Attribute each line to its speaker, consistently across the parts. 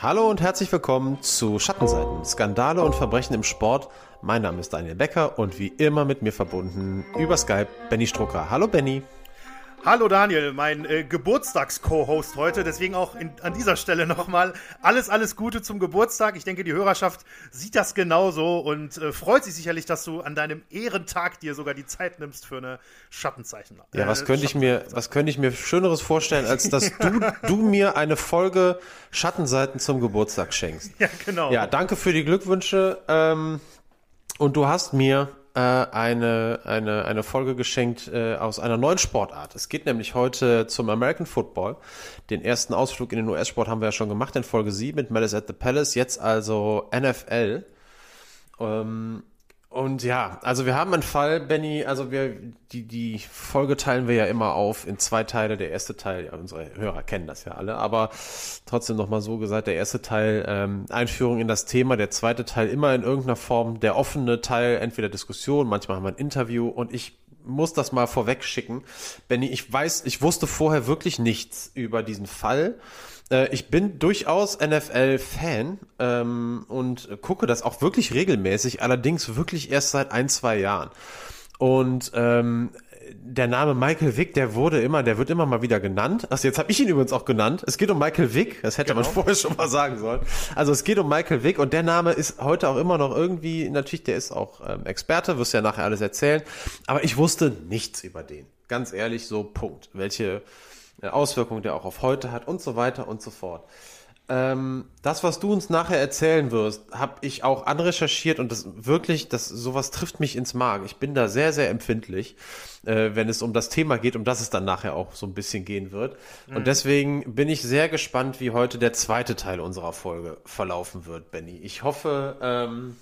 Speaker 1: Hallo und herzlich willkommen zu Schattenseiten, Skandale und Verbrechen im Sport. Mein Name ist Daniel Becker und wie immer mit mir verbunden über Skype Benny Strucker. Hallo Benny.
Speaker 2: Hallo Daniel, mein äh, Geburtstags-Co-Host heute. Deswegen auch in, an dieser Stelle nochmal alles, alles Gute zum Geburtstag. Ich denke, die Hörerschaft sieht das genauso und äh, freut sich sicherlich, dass du an deinem Ehrentag dir sogar die Zeit nimmst für eine Schattenzeichen.
Speaker 1: Ja, was äh, könnte ich mir, was könnte ich mir Schöneres vorstellen, als dass du, du mir eine Folge Schattenseiten zum Geburtstag schenkst.
Speaker 2: Ja, genau.
Speaker 1: Ja, danke für die Glückwünsche. Ähm, und du hast mir äh, eine, eine, eine Folge geschenkt äh, aus einer neuen Sportart. Es geht nämlich heute zum American Football. Den ersten Ausflug in den US-Sport haben wir ja schon gemacht in Folge 7 mit Malice at the Palace. Jetzt also NFL. Ähm, und ja, also wir haben einen Fall, Benny, also wir, die, die Folge teilen wir ja immer auf in zwei Teile. Der erste Teil, ja, unsere Hörer kennen das ja alle, aber trotzdem nochmal so gesagt, der erste Teil ähm, Einführung in das Thema, der zweite Teil immer in irgendeiner Form der offene Teil, entweder Diskussion, manchmal haben wir ein Interview und ich muss das mal vorweg schicken. Benny, ich weiß, ich wusste vorher wirklich nichts über diesen Fall. Äh, ich bin durchaus NFL-Fan ähm, und gucke das auch wirklich regelmäßig, allerdings wirklich erst seit ein, zwei Jahren. Und ähm, der Name Michael Vick, der wurde immer, der wird immer mal wieder genannt. Also jetzt habe ich ihn übrigens auch genannt. Es geht um Michael Vick, das hätte genau. man vorher schon mal sagen sollen. Also es geht um Michael Vick und der Name ist heute auch immer noch irgendwie, natürlich, der ist auch ähm, Experte, wirst ja nachher alles erzählen. Aber ich wusste nichts über den. Ganz ehrlich, so Punkt. Welche Auswirkungen der auch auf heute hat und so weiter und so fort. Ähm, das, was du uns nachher erzählen wirst, habe ich auch anrecherchiert und das wirklich, das sowas trifft mich ins Magen. Ich bin da sehr, sehr empfindlich, äh, wenn es um das Thema geht, um das es dann nachher auch so ein bisschen gehen wird. Mhm. Und deswegen bin ich sehr gespannt, wie heute der zweite Teil unserer Folge verlaufen wird, Benny. Ich hoffe, ähm,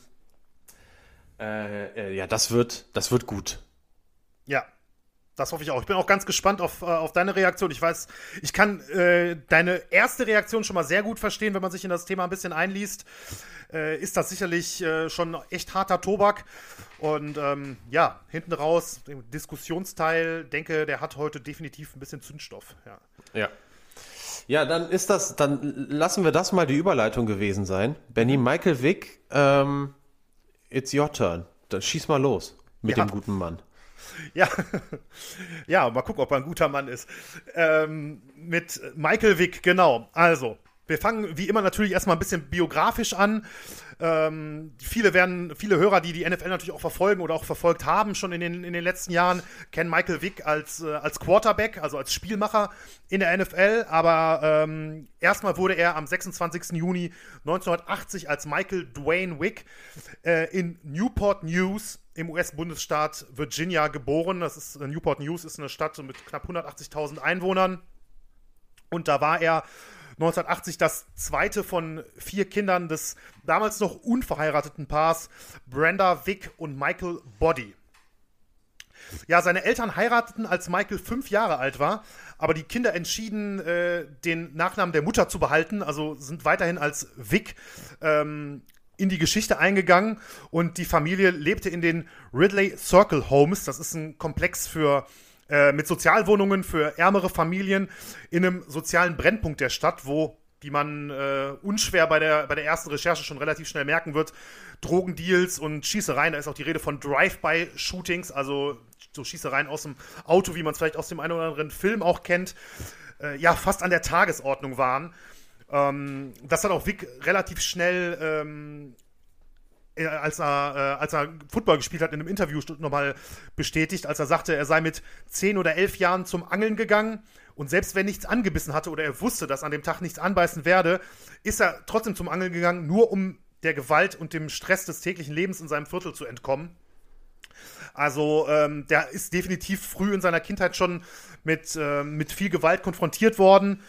Speaker 1: äh, äh, ja, das wird, das wird gut.
Speaker 2: Ja, das hoffe ich auch. Ich bin auch ganz gespannt auf, äh, auf deine Reaktion. Ich weiß, ich kann äh, deine erste Reaktion schon mal sehr gut verstehen, wenn man sich in das Thema ein bisschen einliest. Äh, ist das sicherlich äh, schon echt harter Tobak. Und ähm, ja, hinten raus, den Diskussionsteil, denke, der hat heute definitiv ein bisschen Zündstoff. Ja.
Speaker 1: ja. Ja, dann ist das, dann lassen wir das mal die Überleitung gewesen sein. Benny, Michael Wick, ähm, it's your turn. Dann schieß mal los mit ja. dem guten Mann.
Speaker 2: Ja, ja, mal gucken, ob er ein guter Mann ist. Ähm, mit Michael Wick, genau. Also, wir fangen wie immer natürlich erstmal ein bisschen biografisch an. Ähm, viele werden, viele Hörer, die die NFL natürlich auch verfolgen oder auch verfolgt haben, schon in den, in den letzten Jahren, kennen Michael Wick als, äh, als Quarterback, also als Spielmacher in der NFL. Aber ähm, erstmal wurde er am 26. Juni 1980 als Michael Dwayne Wick äh, in Newport News im US-Bundesstaat Virginia geboren. Das ist Newport News ist eine Stadt mit knapp 180.000 Einwohnern. Und da war er 1980 das zweite von vier Kindern des damals noch unverheirateten Paars Brenda Wick und Michael Body. Ja, seine Eltern heirateten, als Michael fünf Jahre alt war, aber die Kinder entschieden, äh, den Nachnamen der Mutter zu behalten, also sind weiterhin als Vic ähm, in die Geschichte eingegangen und die Familie lebte in den Ridley Circle Homes. Das ist ein Komplex für äh, mit Sozialwohnungen für ärmere Familien in einem sozialen Brennpunkt der Stadt, wo wie man äh, unschwer bei der, bei der ersten Recherche schon relativ schnell merken wird, Drogendeals und Schießereien. Da ist auch die Rede von Drive-by-Shootings, also so Schießereien aus dem Auto, wie man es vielleicht aus dem einen oder anderen Film auch kennt, äh, ja, fast an der Tagesordnung waren. Ähm, das hat auch Vic relativ schnell, ähm, äh, als, er, äh, als er Football gespielt hat, in einem Interview nochmal bestätigt, als er sagte, er sei mit zehn oder elf Jahren zum Angeln gegangen und selbst wenn nichts angebissen hatte oder er wusste, dass an dem Tag nichts anbeißen werde, ist er trotzdem zum Angeln gegangen, nur um der Gewalt und dem Stress des täglichen Lebens in seinem Viertel zu entkommen. Also ähm, der ist definitiv früh in seiner Kindheit schon mit, äh, mit viel Gewalt konfrontiert worden.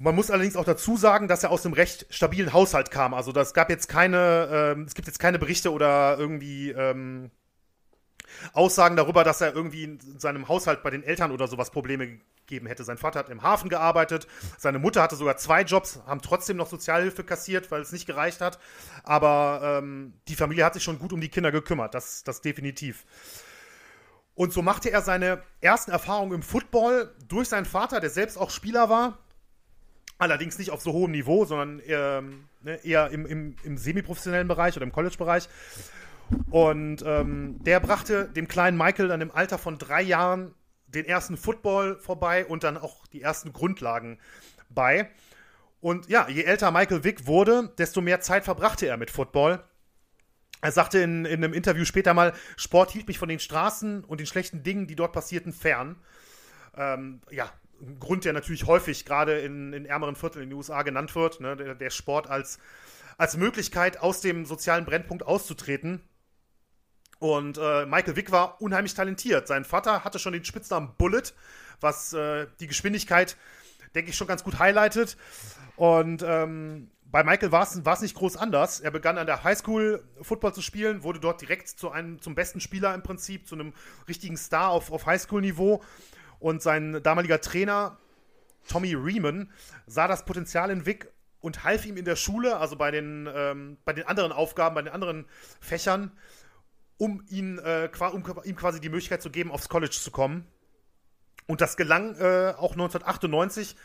Speaker 2: Man muss allerdings auch dazu sagen, dass er aus einem recht stabilen Haushalt kam. Also das gab jetzt keine, ähm, es gibt jetzt keine Berichte oder irgendwie ähm, Aussagen darüber, dass er irgendwie in seinem Haushalt bei den Eltern oder sowas Probleme gegeben hätte. Sein Vater hat im Hafen gearbeitet, seine Mutter hatte sogar zwei Jobs, haben trotzdem noch Sozialhilfe kassiert, weil es nicht gereicht hat. Aber ähm, die Familie hat sich schon gut um die Kinder gekümmert, das, das definitiv. Und so machte er seine ersten Erfahrungen im Football durch seinen Vater, der selbst auch Spieler war Allerdings nicht auf so hohem Niveau, sondern eher, ne, eher im, im, im semiprofessionellen Bereich oder im College-Bereich. Und ähm, der brachte dem kleinen Michael dann im Alter von drei Jahren den ersten Football vorbei und dann auch die ersten Grundlagen bei. Und ja, je älter Michael Vick wurde, desto mehr Zeit verbrachte er mit Football. Er sagte in, in einem Interview später mal, Sport hielt mich von den Straßen und den schlechten Dingen, die dort passierten, fern. Ähm, ja, ein Grund, der natürlich häufig gerade in, in ärmeren Vierteln in den USA genannt wird, ne, der, der Sport als, als Möglichkeit, aus dem sozialen Brennpunkt auszutreten. Und äh, Michael Wick war unheimlich talentiert. Sein Vater hatte schon den Spitznamen Bullet, was äh, die Geschwindigkeit, denke ich, schon ganz gut highlightet. Und ähm, bei Michael war es nicht groß anders. Er begann an der Highschool Football zu spielen, wurde dort direkt zu einem, zum besten Spieler im Prinzip, zu einem richtigen Star auf, auf Highschool-Niveau. Und sein damaliger Trainer, Tommy Riemann, sah das Potenzial in Wick und half ihm in der Schule, also bei den, ähm, bei den anderen Aufgaben, bei den anderen Fächern, um, ihn, äh, um ihm quasi die Möglichkeit zu geben, aufs College zu kommen. Und das gelang äh, auch 1998.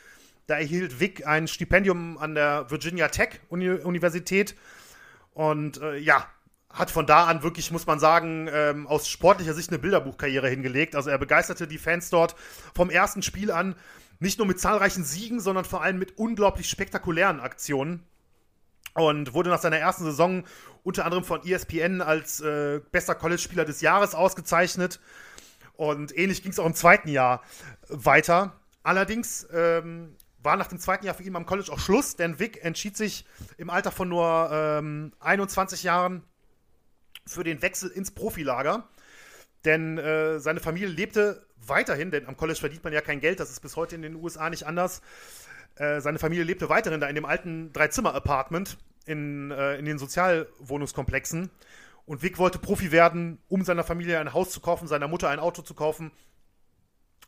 Speaker 2: Da erhielt Vic ein Stipendium an der Virginia Tech Uni Universität. Und äh, ja, hat von da an wirklich, muss man sagen, ähm, aus sportlicher Sicht eine Bilderbuchkarriere hingelegt. Also er begeisterte die Fans dort vom ersten Spiel an, nicht nur mit zahlreichen Siegen, sondern vor allem mit unglaublich spektakulären Aktionen. Und wurde nach seiner ersten Saison unter anderem von ESPN als äh, bester College-Spieler des Jahres ausgezeichnet. Und ähnlich ging es auch im zweiten Jahr weiter. Allerdings ähm, war nach dem zweiten Jahr für ihn am College auch Schluss, denn Vic entschied sich im Alter von nur ähm, 21 Jahren für den Wechsel ins Profilager. Denn äh, seine Familie lebte weiterhin, denn am College verdient man ja kein Geld, das ist bis heute in den USA nicht anders. Äh, seine Familie lebte weiterhin da in dem alten Dreizimmer-Apartment in, äh, in den Sozialwohnungskomplexen. Und Vic wollte Profi werden, um seiner Familie ein Haus zu kaufen, seiner Mutter ein Auto zu kaufen.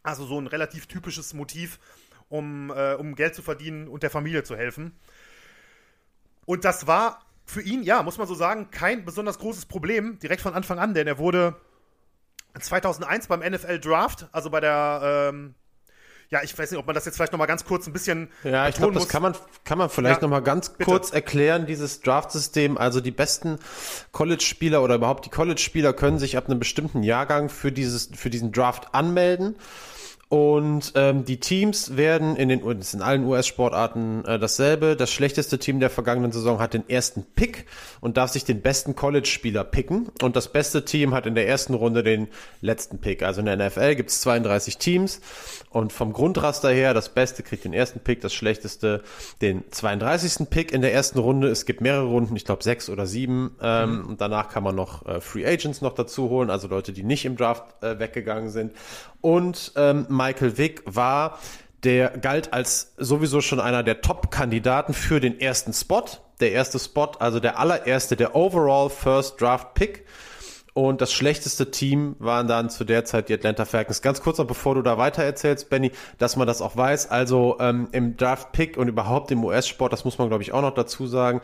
Speaker 2: Also so ein relativ typisches Motiv, um, äh, um Geld zu verdienen und der Familie zu helfen. Und das war für ihn, ja, muss man so sagen, kein besonders großes Problem direkt von Anfang an, denn er wurde 2001 beim NFL Draft, also bei der ähm, ja, ich weiß nicht, ob man das jetzt vielleicht nochmal ganz kurz ein bisschen.
Speaker 1: Ja, ich glaube, das kann man, kann man vielleicht ja, nochmal ganz bitte. kurz erklären, dieses Draft-System. Also die besten College-Spieler oder überhaupt die College-Spieler können sich ab einem bestimmten Jahrgang für, dieses, für diesen Draft anmelden. Und ähm, die Teams werden in den in allen US-Sportarten äh, dasselbe. Das schlechteste Team der vergangenen Saison hat den ersten Pick und darf sich den besten College-Spieler picken. Und das beste Team hat in der ersten Runde den letzten Pick. Also in der NFL gibt es 32 Teams und vom Grundraster her, das Beste kriegt den ersten Pick, das Schlechteste den 32. Pick in der ersten Runde. Es gibt mehrere Runden, ich glaube sechs oder sieben. Ähm, mhm. Und danach kann man noch äh, Free Agents noch dazu holen, also Leute, die nicht im Draft äh, weggegangen sind. Und ähm, Michael Vick war, der galt als sowieso schon einer der Top-Kandidaten für den ersten Spot. Der erste Spot, also der allererste, der Overall First Draft Pick. Und das schlechteste Team waren dann zu der Zeit die Atlanta Falcons. Ganz kurz noch, bevor du da weiter erzählst, Benny, dass man das auch weiß. Also ähm, im Draft Pick und überhaupt im US-Sport, das muss man glaube ich auch noch dazu sagen,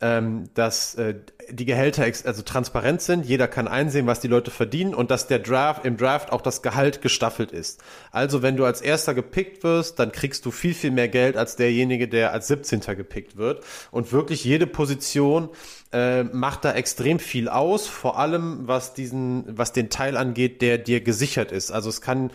Speaker 1: ähm, dass äh, die Gehälter also transparent sind, jeder kann einsehen, was die Leute verdienen und dass der Draft im Draft auch das Gehalt gestaffelt ist. Also wenn du als erster gepickt wirst, dann kriegst du viel, viel mehr Geld als derjenige, der als 17. gepickt wird. Und wirklich jede Position äh, macht da extrem viel aus, vor allem was diesen, was den Teil angeht, der dir gesichert ist. Also es kann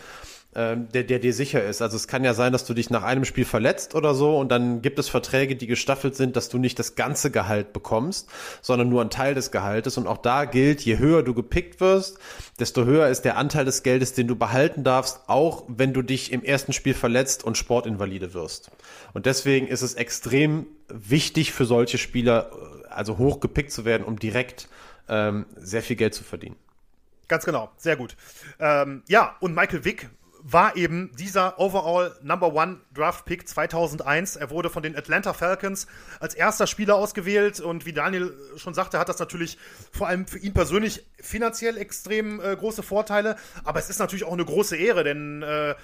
Speaker 1: ähm, der, der dir sicher ist. Also es kann ja sein, dass du dich nach einem Spiel verletzt oder so und dann gibt es Verträge, die gestaffelt sind, dass du nicht das ganze Gehalt bekommst, sondern nur einen Teil des Gehaltes. Und auch da gilt, je höher du gepickt wirst, desto höher ist der Anteil des Geldes, den du behalten darfst, auch wenn du dich im ersten Spiel verletzt und Sportinvalide wirst. Und deswegen ist es extrem wichtig für solche Spieler, äh, also hoch gepickt zu werden, um direkt ähm, sehr viel Geld zu verdienen.
Speaker 2: Ganz genau, sehr gut. Ähm, ja, und Michael Wick war eben dieser Overall Number One Draft Pick 2001. Er wurde von den Atlanta Falcons als erster Spieler ausgewählt und wie Daniel schon sagte, hat das natürlich vor allem für ihn persönlich finanziell extrem äh, große Vorteile. Aber es ist natürlich auch eine große Ehre, denn äh,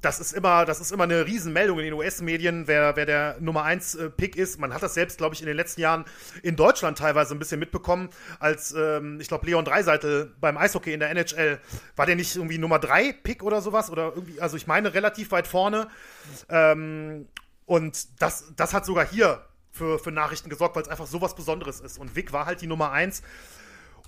Speaker 2: das ist immer, das ist immer eine Riesenmeldung in den US-Medien, wer, wer der Nummer 1 äh, Pick ist. Man hat das selbst, glaube ich, in den letzten Jahren in Deutschland teilweise ein bisschen mitbekommen, als ähm, ich glaube Leon Dreiseitel beim Eishockey in der NHL war der nicht irgendwie Nummer 3 Pick oder sowas oder irgendwie, also ich meine relativ weit vorne. Ähm, Und das, das hat sogar hier für, für Nachrichten gesorgt, weil es einfach sowas Besonderes ist. Und Vic war halt die Nummer eins.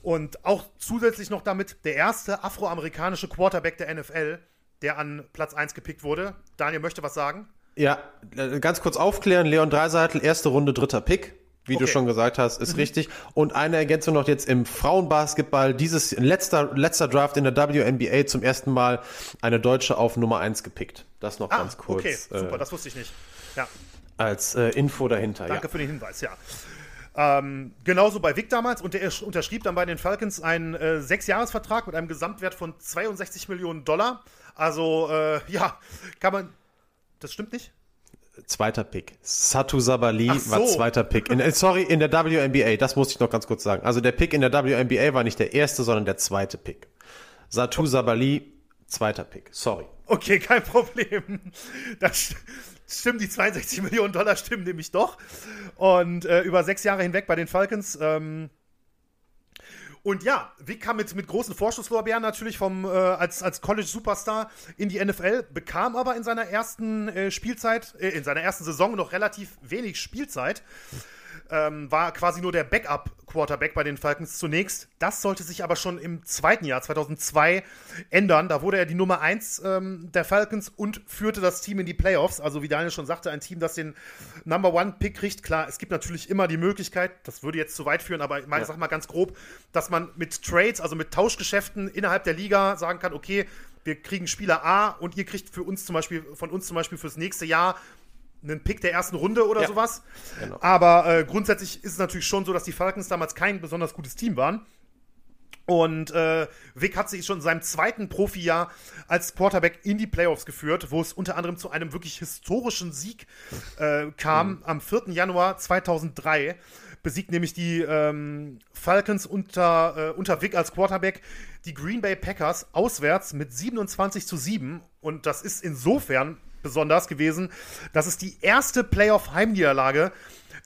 Speaker 2: Und auch zusätzlich noch damit der erste afroamerikanische Quarterback der NFL, der an Platz 1 gepickt wurde. Daniel möchte was sagen?
Speaker 1: Ja, äh, ganz kurz aufklären. Leon Dreiseitel, erste Runde, dritter Pick. Wie okay. du schon gesagt hast, ist mhm. richtig. Und eine Ergänzung noch jetzt im Frauenbasketball. Dieses letzter, letzter Draft in der WNBA zum ersten Mal eine Deutsche auf Nummer 1 gepickt. Das noch ah, ganz kurz.
Speaker 2: Okay, super, äh, das wusste ich nicht. Ja.
Speaker 1: Als äh, Info dahinter.
Speaker 2: Danke ja. für den Hinweis, ja. Ähm, genauso bei Vic damals und der unterschrieb dann bei den Falcons einen äh, Sechsjahresvertrag mit einem Gesamtwert von 62 Millionen Dollar. Also, äh, ja, kann man. Das stimmt nicht?
Speaker 1: Zweiter Pick. Satu Sabali so. war zweiter Pick. In, äh, sorry, in der WNBA, das muss ich noch ganz kurz sagen. Also der Pick in der WNBA war nicht der erste, sondern der zweite Pick. Satu Sabali, zweiter Pick. Sorry.
Speaker 2: Okay, kein Problem. Das stimmen, die 62 Millionen Dollar stimmen nämlich doch. Und äh, über sechs Jahre hinweg bei den Falcons. Ähm, und ja, Vic kam mit, mit großen Vorschusslorbeeren natürlich vom, äh, als, als College-Superstar in die NFL, bekam aber in seiner ersten äh, Spielzeit, äh, in seiner ersten Saison noch relativ wenig Spielzeit ähm, war quasi nur der Backup-Quarterback bei den Falcons zunächst. Das sollte sich aber schon im zweiten Jahr, 2002, ändern. Da wurde er die Nummer 1 ähm, der Falcons und führte das Team in die Playoffs. Also wie Daniel schon sagte, ein Team, das den Number One-Pick kriegt. Klar, es gibt natürlich immer die Möglichkeit, das würde jetzt zu weit führen, aber ich ja. sag mal ganz grob, dass man mit Trades, also mit Tauschgeschäften innerhalb der Liga sagen kann, okay, wir kriegen Spieler A und ihr kriegt für uns zum Beispiel, von uns zum Beispiel fürs nächste Jahr einen Pick der ersten Runde oder ja. sowas. Genau. Aber äh, grundsätzlich ist es natürlich schon so, dass die Falcons damals kein besonders gutes Team waren. Und äh, Vic hat sich schon in seinem zweiten Profijahr als Quarterback in die Playoffs geführt, wo es unter anderem zu einem wirklich historischen Sieg äh, kam. Mhm. Am 4. Januar 2003 besiegt nämlich die ähm, Falcons unter, äh, unter Vic als Quarterback die Green Bay Packers auswärts mit 27 zu 7. Und das ist insofern besonders gewesen. Das ist die erste Playoff-Heimniederlage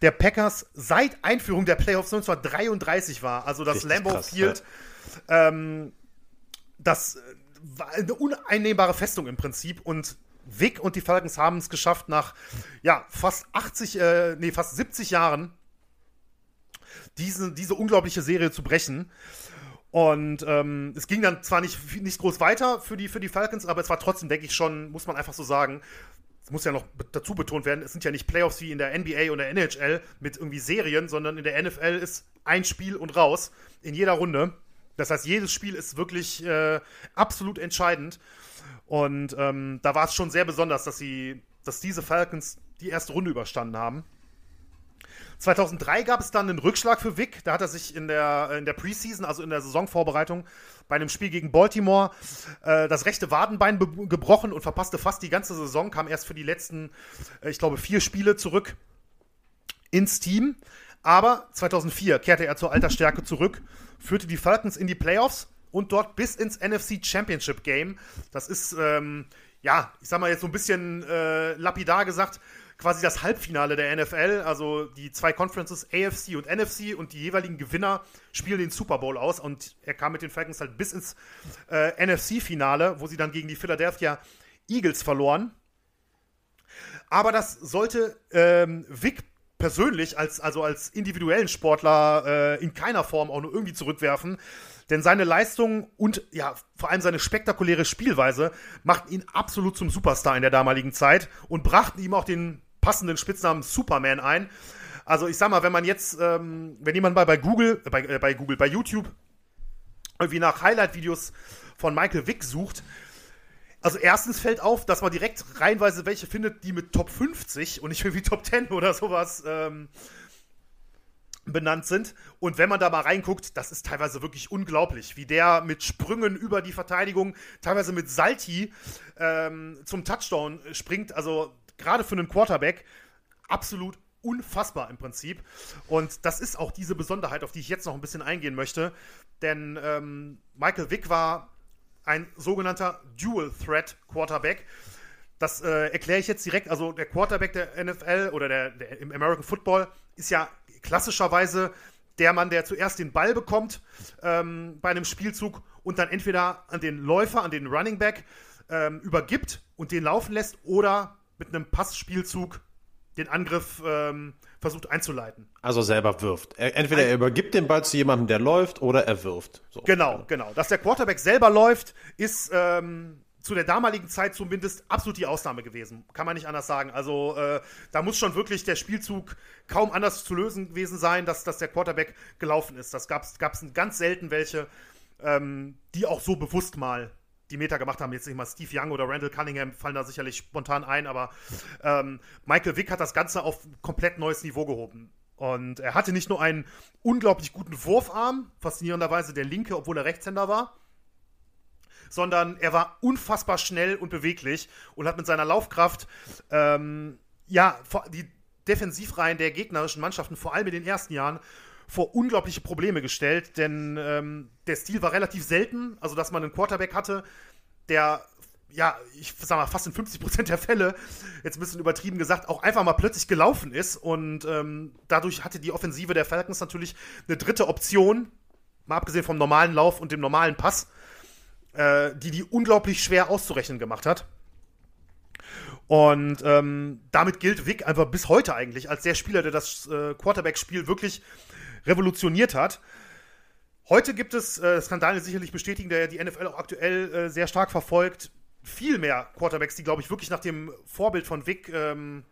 Speaker 2: der Packers seit Einführung der Playoffs 1933 war. Also das Lambeau krass, Field. Ja. Ähm, das war eine uneinnehmbare Festung im Prinzip und Vic und die Falcons haben es geschafft, nach ja, fast 80, äh, nee, fast 70 Jahren diese, diese unglaubliche Serie zu brechen. Und ähm, es ging dann zwar nicht, nicht groß weiter für die, für die Falcons, aber es war trotzdem, denke ich schon, muss man einfach so sagen, es muss ja noch dazu betont werden, es sind ja nicht Playoffs wie in der NBA oder NHL mit irgendwie Serien, sondern in der NFL ist ein Spiel und raus in jeder Runde. Das heißt, jedes Spiel ist wirklich äh, absolut entscheidend. Und ähm, da war es schon sehr besonders, dass sie, dass diese Falcons die erste Runde überstanden haben. 2003 gab es dann einen Rückschlag für Vic. Da hat er sich in der, in der Preseason, also in der Saisonvorbereitung, bei einem Spiel gegen Baltimore äh, das rechte Wadenbein gebrochen und verpasste fast die ganze Saison. Kam erst für die letzten, äh, ich glaube, vier Spiele zurück ins Team. Aber 2004 kehrte er zur alter Stärke zurück, führte die Falcons in die Playoffs und dort bis ins NFC Championship Game. Das ist, ähm, ja, ich sag mal jetzt so ein bisschen äh, lapidar gesagt, quasi das Halbfinale der NFL. Also die zwei Conferences, AFC und NFC, und die jeweiligen Gewinner spielen den Super Bowl aus. Und er kam mit den Falcons halt bis ins äh, NFC-Finale, wo sie dann gegen die Philadelphia Eagles verloren. Aber das sollte ähm, Vic persönlich, als, also als individuellen Sportler, äh, in keiner Form auch nur irgendwie zurückwerfen. Denn seine Leistung und ja, vor allem seine spektakuläre Spielweise machten ihn absolut zum Superstar in der damaligen Zeit und brachten ihm auch den passenden Spitznamen Superman ein. Also ich sag mal, wenn man jetzt, ähm, wenn jemand mal bei Google, äh, bei, äh, bei Google, bei YouTube irgendwie nach Highlight-Videos von Michael Wick sucht, also erstens fällt auf, dass man direkt reihenweise welche findet, die mit Top 50 und nicht irgendwie Top 10 oder sowas ähm, benannt sind. Und wenn man da mal reinguckt, das ist teilweise wirklich unglaublich, wie der mit Sprüngen über die Verteidigung, teilweise mit Salti ähm, zum Touchdown springt. Also gerade für einen Quarterback absolut unfassbar im Prinzip. Und das ist auch diese Besonderheit, auf die ich jetzt noch ein bisschen eingehen möchte. Denn ähm, Michael Vick war ein sogenannter Dual Threat Quarterback. Das äh, erkläre ich jetzt direkt. Also der Quarterback der NFL oder der, der, im American Football ist ja klassischerweise der Mann, der zuerst den Ball bekommt ähm, bei einem Spielzug und dann entweder an den Läufer, an den Running Back ähm, übergibt und den laufen lässt oder mit einem Passspielzug den Angriff ähm, versucht einzuleiten.
Speaker 1: Also selber wirft. Er, entweder er übergibt den Ball zu jemandem, der läuft, oder er wirft.
Speaker 2: So. Genau, genau. Dass der Quarterback selber läuft, ist ähm, zu der damaligen Zeit zumindest absolut die Ausnahme gewesen. Kann man nicht anders sagen. Also äh, da muss schon wirklich der Spielzug kaum anders zu lösen gewesen sein, dass, dass der Quarterback gelaufen ist. Das gab es ganz selten welche, ähm, die auch so bewusst mal die Meter gemacht haben. Jetzt nicht mal Steve Young oder Randall Cunningham fallen da sicherlich spontan ein, aber ähm, Michael Wick hat das Ganze auf ein komplett neues Niveau gehoben. Und er hatte nicht nur einen unglaublich guten Wurfarm, faszinierenderweise der linke, obwohl er Rechtshänder war, sondern er war unfassbar schnell und beweglich und hat mit seiner Laufkraft ähm, ja die Defensivreihen der gegnerischen Mannschaften, vor allem in den ersten Jahren, vor unglaubliche Probleme gestellt, denn ähm, der Stil war relativ selten, also dass man einen Quarterback hatte, der ja, ich sag mal, fast in 50% der Fälle, jetzt ein bisschen übertrieben gesagt, auch einfach mal plötzlich gelaufen ist. Und ähm, dadurch hatte die Offensive der Falcons natürlich eine dritte Option, mal abgesehen vom normalen Lauf und dem normalen Pass, äh, die die unglaublich schwer auszurechnen gemacht hat. Und ähm, damit gilt Vic einfach bis heute eigentlich als der Spieler, der das äh, Quarterback-Spiel wirklich revolutioniert hat. Heute gibt es, äh, Daniel sicherlich bestätigen, der ja die NFL auch aktuell äh, sehr stark verfolgt, viel mehr Quarterbacks, die, glaube ich, wirklich nach dem Vorbild von Vic, ähm,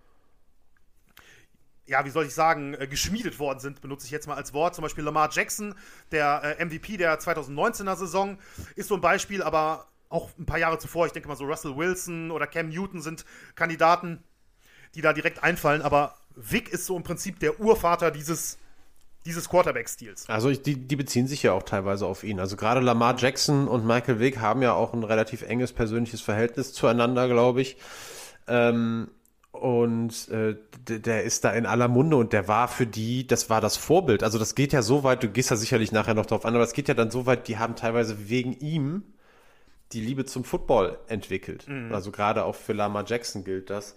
Speaker 2: ja, wie soll ich sagen, äh, geschmiedet worden sind, benutze ich jetzt mal als Wort. Zum Beispiel Lamar Jackson, der äh, MVP der 2019er Saison, ist so ein Beispiel, aber auch ein paar Jahre zuvor, ich denke mal so Russell Wilson oder Cam Newton sind Kandidaten, die da direkt einfallen, aber Vic ist so im Prinzip der Urvater dieses dieses Quarterback-Stils.
Speaker 1: Also die, die beziehen sich ja auch teilweise auf ihn. Also gerade Lamar Jackson und Michael Vick haben ja auch ein relativ enges persönliches Verhältnis zueinander, glaube ich. Ähm, und äh, der ist da in aller Munde und der war für die, das war das Vorbild. Also das geht ja so weit, du gehst ja sicherlich nachher noch drauf an, aber es geht ja dann so weit, die haben teilweise wegen ihm die Liebe zum Football entwickelt. Mhm. Also gerade auch für Lamar Jackson gilt das.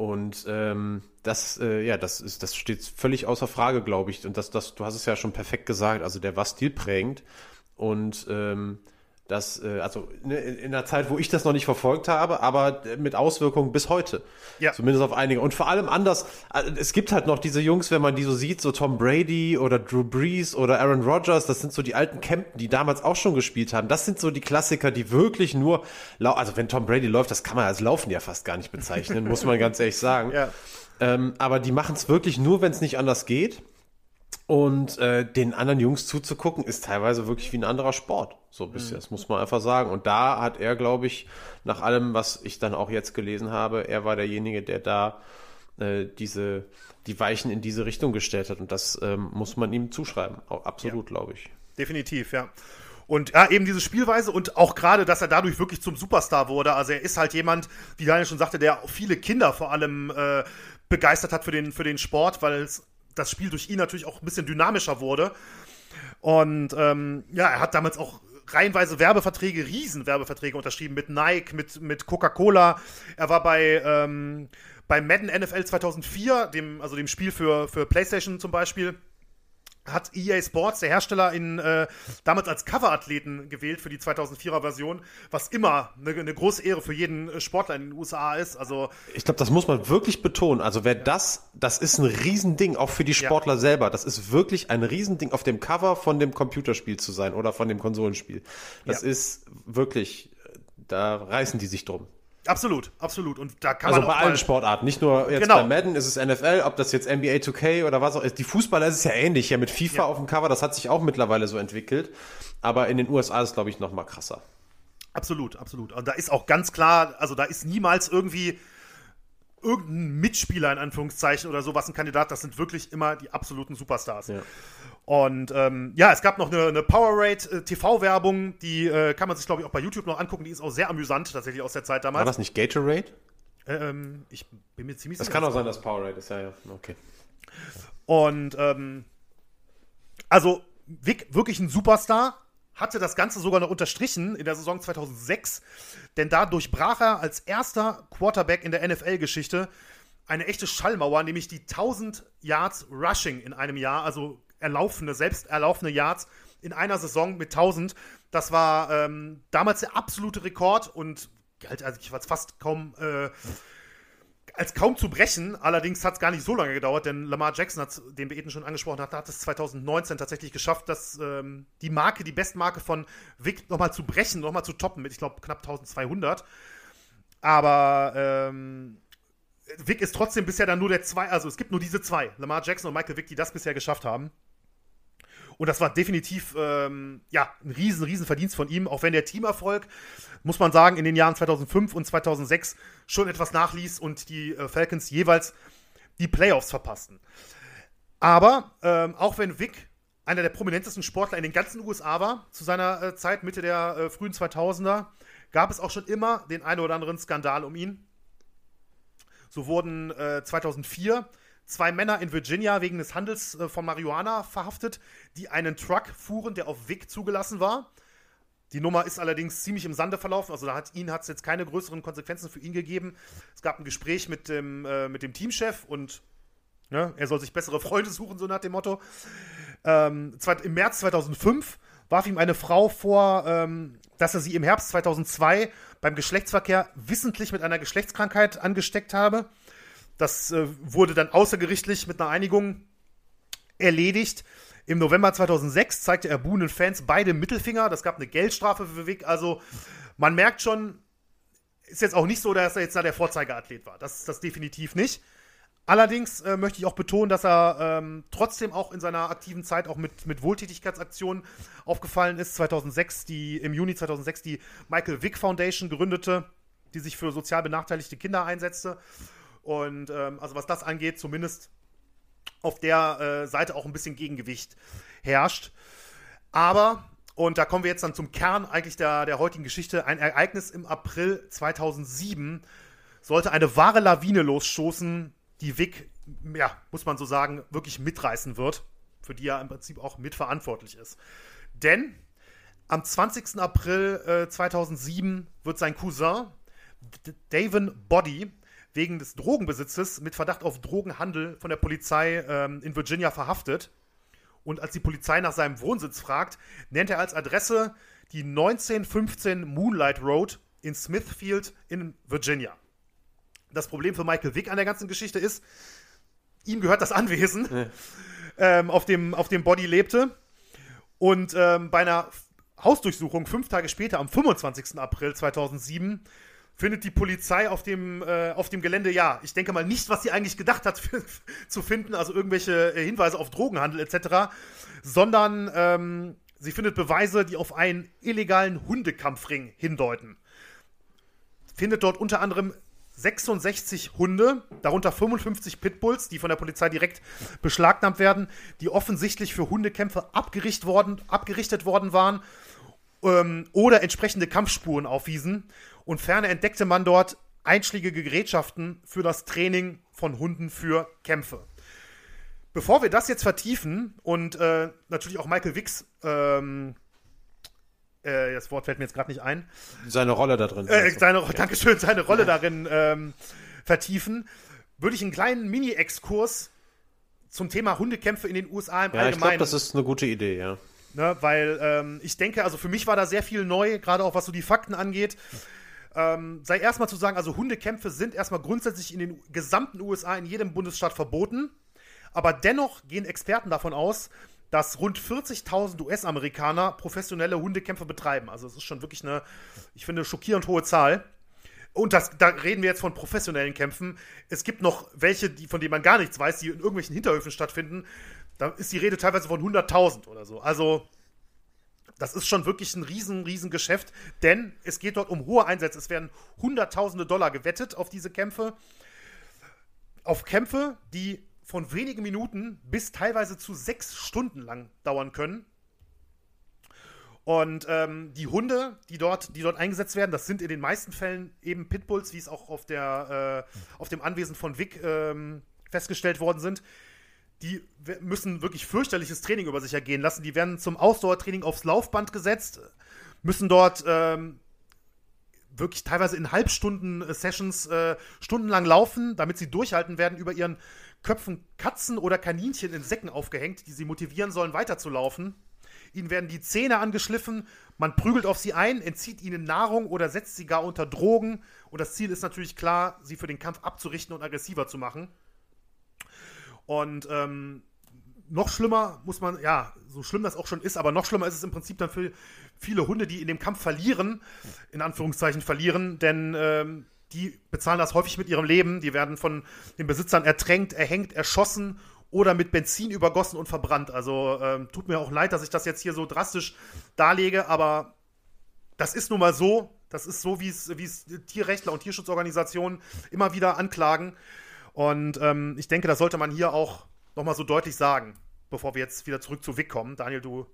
Speaker 1: Und ähm, das, äh, ja, das ist, das steht völlig außer Frage, glaube ich. Und das, das, du hast es ja schon perfekt gesagt. Also der war stilprägend und ähm, das, äh, also ne, in, in der Zeit, wo ich das noch nicht verfolgt habe, aber mit Auswirkungen bis heute. Ja. Zumindest auf einige. Und vor allem anders, äh, es gibt halt noch diese Jungs, wenn man die so sieht, so Tom Brady oder Drew Brees oder Aaron Rodgers, das sind so die alten Campen, die damals auch schon gespielt haben. Das sind so die Klassiker, die wirklich nur, also wenn Tom Brady läuft, das kann man als Laufen ja fast gar nicht bezeichnen, muss man ganz ehrlich sagen. Ja. Ähm, aber die machen es wirklich nur, wenn es nicht anders geht. Und äh, den anderen Jungs zuzugucken, ist teilweise wirklich wie ein anderer Sport. So ein bisschen, mhm. das muss man einfach sagen. Und da hat er, glaube ich, nach allem, was ich dann auch jetzt gelesen habe, er war derjenige, der da äh, diese, die Weichen in diese Richtung gestellt hat. Und das ähm, muss man ihm zuschreiben. Absolut, ja. glaube ich.
Speaker 2: Definitiv, ja. Und ja, eben diese Spielweise und auch gerade, dass er dadurch wirklich zum Superstar wurde. Also er ist halt jemand, wie Daniel schon sagte, der viele Kinder vor allem äh, begeistert hat für den, für den Sport, weil es das Spiel durch ihn natürlich auch ein bisschen dynamischer wurde. Und ähm, ja, er hat damals auch reihenweise Werbeverträge, Riesenwerbeverträge unterschrieben mit Nike, mit, mit Coca-Cola. Er war bei, ähm, bei Madden NFL 2004, dem, also dem Spiel für, für PlayStation zum Beispiel hat EA Sports, der Hersteller, ihn äh, damals als Coverathleten gewählt für die 2004er Version, was immer eine, eine große Ehre für jeden äh, Sportler in den USA ist. Also
Speaker 1: ich glaube, das muss man wirklich betonen. Also wer das, das ist ein Riesending, auch für die Sportler ja. selber. Das ist wirklich ein Riesending, auf dem Cover von dem Computerspiel zu sein oder von dem Konsolenspiel. Das ja. ist wirklich, da reißen die sich drum.
Speaker 2: Absolut, absolut. Und da kann
Speaker 1: also
Speaker 2: man
Speaker 1: bei allen Sportarten, nicht nur jetzt genau. bei Madden ist es NFL, ob das jetzt NBA 2K oder was auch ist. Die Fußballer ist es ja ähnlich, ja mit FIFA ja. auf dem Cover, das hat sich auch mittlerweile so entwickelt. Aber in den USA ist es, glaube ich, noch mal krasser.
Speaker 2: Absolut, absolut. Und da ist auch ganz klar, also da ist niemals irgendwie irgendein Mitspieler in Anführungszeichen oder sowas ein Kandidat. Das sind wirklich immer die absoluten Superstars. Ja. Und ähm, ja, es gab noch eine, eine Powerade äh, TV-Werbung, die äh, kann man sich, glaube ich, auch bei YouTube noch angucken. Die ist auch sehr amüsant, tatsächlich aus der Zeit damals.
Speaker 1: War das nicht Gatorade?
Speaker 2: Ähm, ich bin mir ziemlich
Speaker 1: sicher. Das kann auch sein, dass Powerade ist, ja, ja. Okay.
Speaker 2: Und ähm, also Vic, wirklich ein Superstar, hatte das Ganze sogar noch unterstrichen in der Saison 2006, denn da durchbrach er als erster Quarterback in der NFL-Geschichte eine echte Schallmauer, nämlich die 1000 Yards Rushing in einem Jahr, also erlaufene, selbst erlaufene Yards in einer Saison mit 1000. Das war ähm, damals der absolute Rekord und galt, also ich war fast kaum, äh, als kaum zu brechen. Allerdings hat es gar nicht so lange gedauert, denn Lamar Jackson, hat, den wir eben schon angesprochen hatten, hat es 2019 tatsächlich geschafft, dass ähm, die Marke, die Bestmarke von Vic nochmal zu brechen, nochmal zu toppen mit, ich glaube, knapp 1200. Aber ähm, Vic ist trotzdem bisher dann nur der zwei, also es gibt nur diese zwei, Lamar Jackson und Michael Vick, die das bisher geschafft haben. Und das war definitiv ähm, ja, ein riesen, riesen Verdienst von ihm, auch wenn der Teamerfolg, muss man sagen, in den Jahren 2005 und 2006 schon etwas nachließ und die äh, Falcons jeweils die Playoffs verpassten. Aber ähm, auch wenn Vic einer der prominentesten Sportler in den ganzen USA war, zu seiner äh, Zeit, Mitte der äh, frühen 2000er, gab es auch schon immer den einen oder anderen Skandal um ihn. So wurden äh, 2004 zwei Männer in Virginia wegen des Handels äh, von Marihuana verhaftet, die einen Truck fuhren, der auf Weg zugelassen war. Die Nummer ist allerdings ziemlich im Sande verlaufen, also da hat ihn hat es jetzt keine größeren Konsequenzen für ihn gegeben. Es gab ein Gespräch mit dem, äh, mit dem Teamchef und ne, er soll sich bessere Freunde suchen, so nach dem Motto. Ähm, Im März 2005 warf ihm eine Frau vor, ähm, dass er sie im Herbst 2002 beim Geschlechtsverkehr wissentlich mit einer Geschlechtskrankheit angesteckt habe. Das äh, wurde dann außergerichtlich mit einer Einigung erledigt. Im November 2006 zeigte er Boone Fans beide Mittelfinger. Das gab eine Geldstrafe für Wick. Also man merkt schon, ist jetzt auch nicht so, dass er jetzt da der Vorzeigeathlet war. Das ist das definitiv nicht. Allerdings äh, möchte ich auch betonen, dass er ähm, trotzdem auch in seiner aktiven Zeit auch mit, mit Wohltätigkeitsaktionen aufgefallen ist. 2006, die, im Juni 2006 die Michael Wick Foundation gründete, die sich für sozial benachteiligte Kinder einsetzte. Und ähm, also was das angeht, zumindest auf der äh, Seite auch ein bisschen Gegengewicht herrscht. Aber, und da kommen wir jetzt dann zum Kern eigentlich der, der heutigen Geschichte, ein Ereignis im April 2007 sollte eine wahre Lawine losstoßen, die Vic, ja, muss man so sagen, wirklich mitreißen wird, für die er im Prinzip auch mitverantwortlich ist. Denn am 20. April äh, 2007 wird sein Cousin Davin Body wegen des Drogenbesitzes mit Verdacht auf Drogenhandel von der Polizei ähm, in Virginia verhaftet. Und als die Polizei nach seinem Wohnsitz fragt, nennt er als Adresse die 1915 Moonlight Road in Smithfield in Virginia. Das Problem für Michael Wick an der ganzen Geschichte ist, ihm gehört das Anwesen, ja. ähm, auf, dem, auf dem Body lebte. Und ähm, bei einer Hausdurchsuchung fünf Tage später, am 25. April 2007, findet die Polizei auf dem, äh, auf dem Gelände, ja, ich denke mal nicht, was sie eigentlich gedacht hat zu finden, also irgendwelche äh, Hinweise auf Drogenhandel etc., sondern ähm, sie findet Beweise, die auf einen illegalen Hundekampfring hindeuten. Findet dort unter anderem 66 Hunde, darunter 55 Pitbulls, die von der Polizei direkt beschlagnahmt werden, die offensichtlich für Hundekämpfe abgerichtet worden, abgerichtet worden waren ähm, oder entsprechende Kampfspuren aufwiesen. Und ferner entdeckte man dort einschlägige Gerätschaften für das Training von Hunden für Kämpfe. Bevor wir das jetzt vertiefen und äh, natürlich auch Michael Wicks ähm, äh, das Wort fällt mir jetzt gerade nicht ein.
Speaker 1: Seine Rolle da drin.
Speaker 2: Äh, seine, ja. Dankeschön, seine Rolle darin ähm, vertiefen, würde ich einen kleinen Mini-Exkurs zum Thema Hundekämpfe in den USA im
Speaker 1: ja,
Speaker 2: Allgemeinen. Ich glaube,
Speaker 1: das ist eine gute Idee, ja.
Speaker 2: Ne, weil ähm, ich denke, also für mich war da sehr viel neu, gerade auch was so die Fakten angeht. Ähm, sei erstmal zu sagen, also Hundekämpfe sind erstmal grundsätzlich in den gesamten USA in jedem Bundesstaat verboten. Aber dennoch gehen Experten davon aus, dass rund 40.000 US-Amerikaner professionelle Hundekämpfe betreiben. Also es ist schon wirklich eine, ich finde, schockierend hohe Zahl. Und das, da reden wir jetzt von professionellen Kämpfen. Es gibt noch welche, die, von denen man gar nichts weiß, die in irgendwelchen Hinterhöfen stattfinden. Da ist die Rede teilweise von 100.000 oder so. Also das ist schon wirklich ein riesen, riesen Geschäft, denn es geht dort um hohe Einsätze. Es werden Hunderttausende Dollar gewettet auf diese Kämpfe. Auf Kämpfe, die von wenigen Minuten bis teilweise zu sechs Stunden lang dauern können. Und ähm, die Hunde, die dort, die dort eingesetzt werden, das sind in den meisten Fällen eben Pitbulls, wie es auch auf, der, äh, auf dem Anwesen von Vic ähm, festgestellt worden sind. Die müssen wirklich fürchterliches Training über sich ergehen lassen. Die werden zum Ausdauertraining aufs Laufband gesetzt, müssen dort ähm, wirklich teilweise in Halbstunden-Sessions äh, stundenlang laufen, damit sie durchhalten werden über ihren Köpfen Katzen oder Kaninchen in Säcken aufgehängt, die sie motivieren sollen, weiterzulaufen. ihnen werden die Zähne angeschliffen, man prügelt auf sie ein, entzieht ihnen Nahrung oder setzt sie gar unter Drogen. Und das Ziel ist natürlich klar, sie für den Kampf abzurichten und aggressiver zu machen. Und ähm, noch schlimmer muss man, ja, so schlimm das auch schon ist, aber noch schlimmer ist es im Prinzip dann für viele Hunde, die in dem Kampf verlieren, in Anführungszeichen verlieren, denn ähm, die bezahlen das häufig mit ihrem Leben. Die werden von den Besitzern ertränkt, erhängt, erschossen oder mit Benzin übergossen und verbrannt. Also ähm, tut mir auch leid, dass ich das jetzt hier so drastisch darlege, aber das ist nun mal so. Das ist so, wie es Tierrechtler und Tierschutzorganisationen immer wieder anklagen. Und ähm, ich denke, das sollte man hier auch nochmal so deutlich sagen, bevor wir jetzt wieder zurück zu Wick kommen. Daniel, du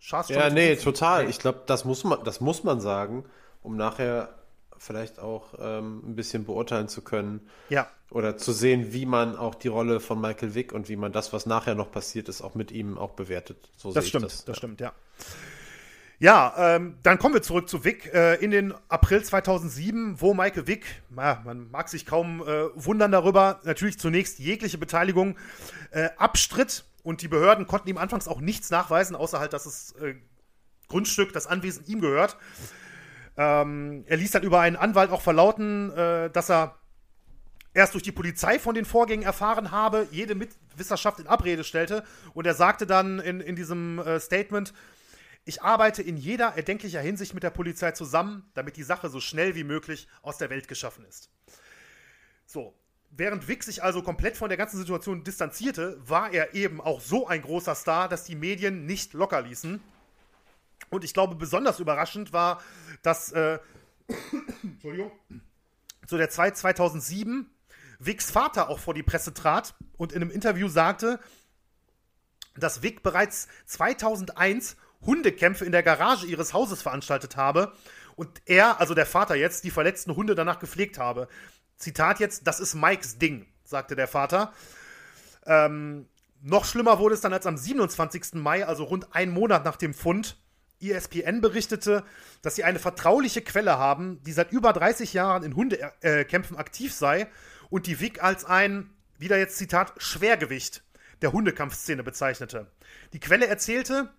Speaker 1: schaust schon. Ja, nee, total. Ich glaube, das muss man, das muss man sagen, um nachher vielleicht auch ähm, ein bisschen beurteilen zu können.
Speaker 2: Ja.
Speaker 1: Oder zu sehen, wie man auch die Rolle von Michael Wick und wie man das, was nachher noch passiert ist, auch mit ihm auch bewertet.
Speaker 2: So das stimmt, das, das ja. stimmt, ja. Ja, ähm, dann kommen wir zurück zu Wick äh, in den April 2007, wo Michael Wick, na, man mag sich kaum äh, wundern darüber, natürlich zunächst jegliche Beteiligung äh, abstritt und die Behörden konnten ihm anfangs auch nichts nachweisen, außer halt, dass das äh, Grundstück, das Anwesen ihm gehört. Ähm, er ließ dann über einen Anwalt auch verlauten, äh, dass er erst durch die Polizei von den Vorgängen erfahren habe, jede Mitwisserschaft in Abrede stellte und er sagte dann in, in diesem äh, Statement, ich arbeite in jeder erdenklicher Hinsicht mit der Polizei zusammen, damit die Sache so schnell wie möglich aus der Welt geschaffen ist. So, während Wick sich also komplett von der ganzen Situation distanzierte, war er eben auch so ein großer Star, dass die Medien nicht locker ließen. Und ich glaube, besonders überraschend war, dass, äh, zu der Zeit 2007 Wicks Vater auch vor die Presse trat und in einem Interview sagte, dass Wick bereits 2001 Hundekämpfe in der Garage ihres Hauses veranstaltet habe und er, also der Vater jetzt, die verletzten Hunde danach gepflegt habe. Zitat jetzt, das ist Mikes Ding, sagte der Vater. Ähm, noch schlimmer wurde es dann, als am 27. Mai, also rund einen Monat nach dem Fund, ESPN berichtete, dass sie eine vertrauliche Quelle haben, die seit über 30 Jahren in Hundekämpfen aktiv sei und die WIG als ein, wieder jetzt Zitat, Schwergewicht der Hundekampfszene bezeichnete. Die Quelle erzählte,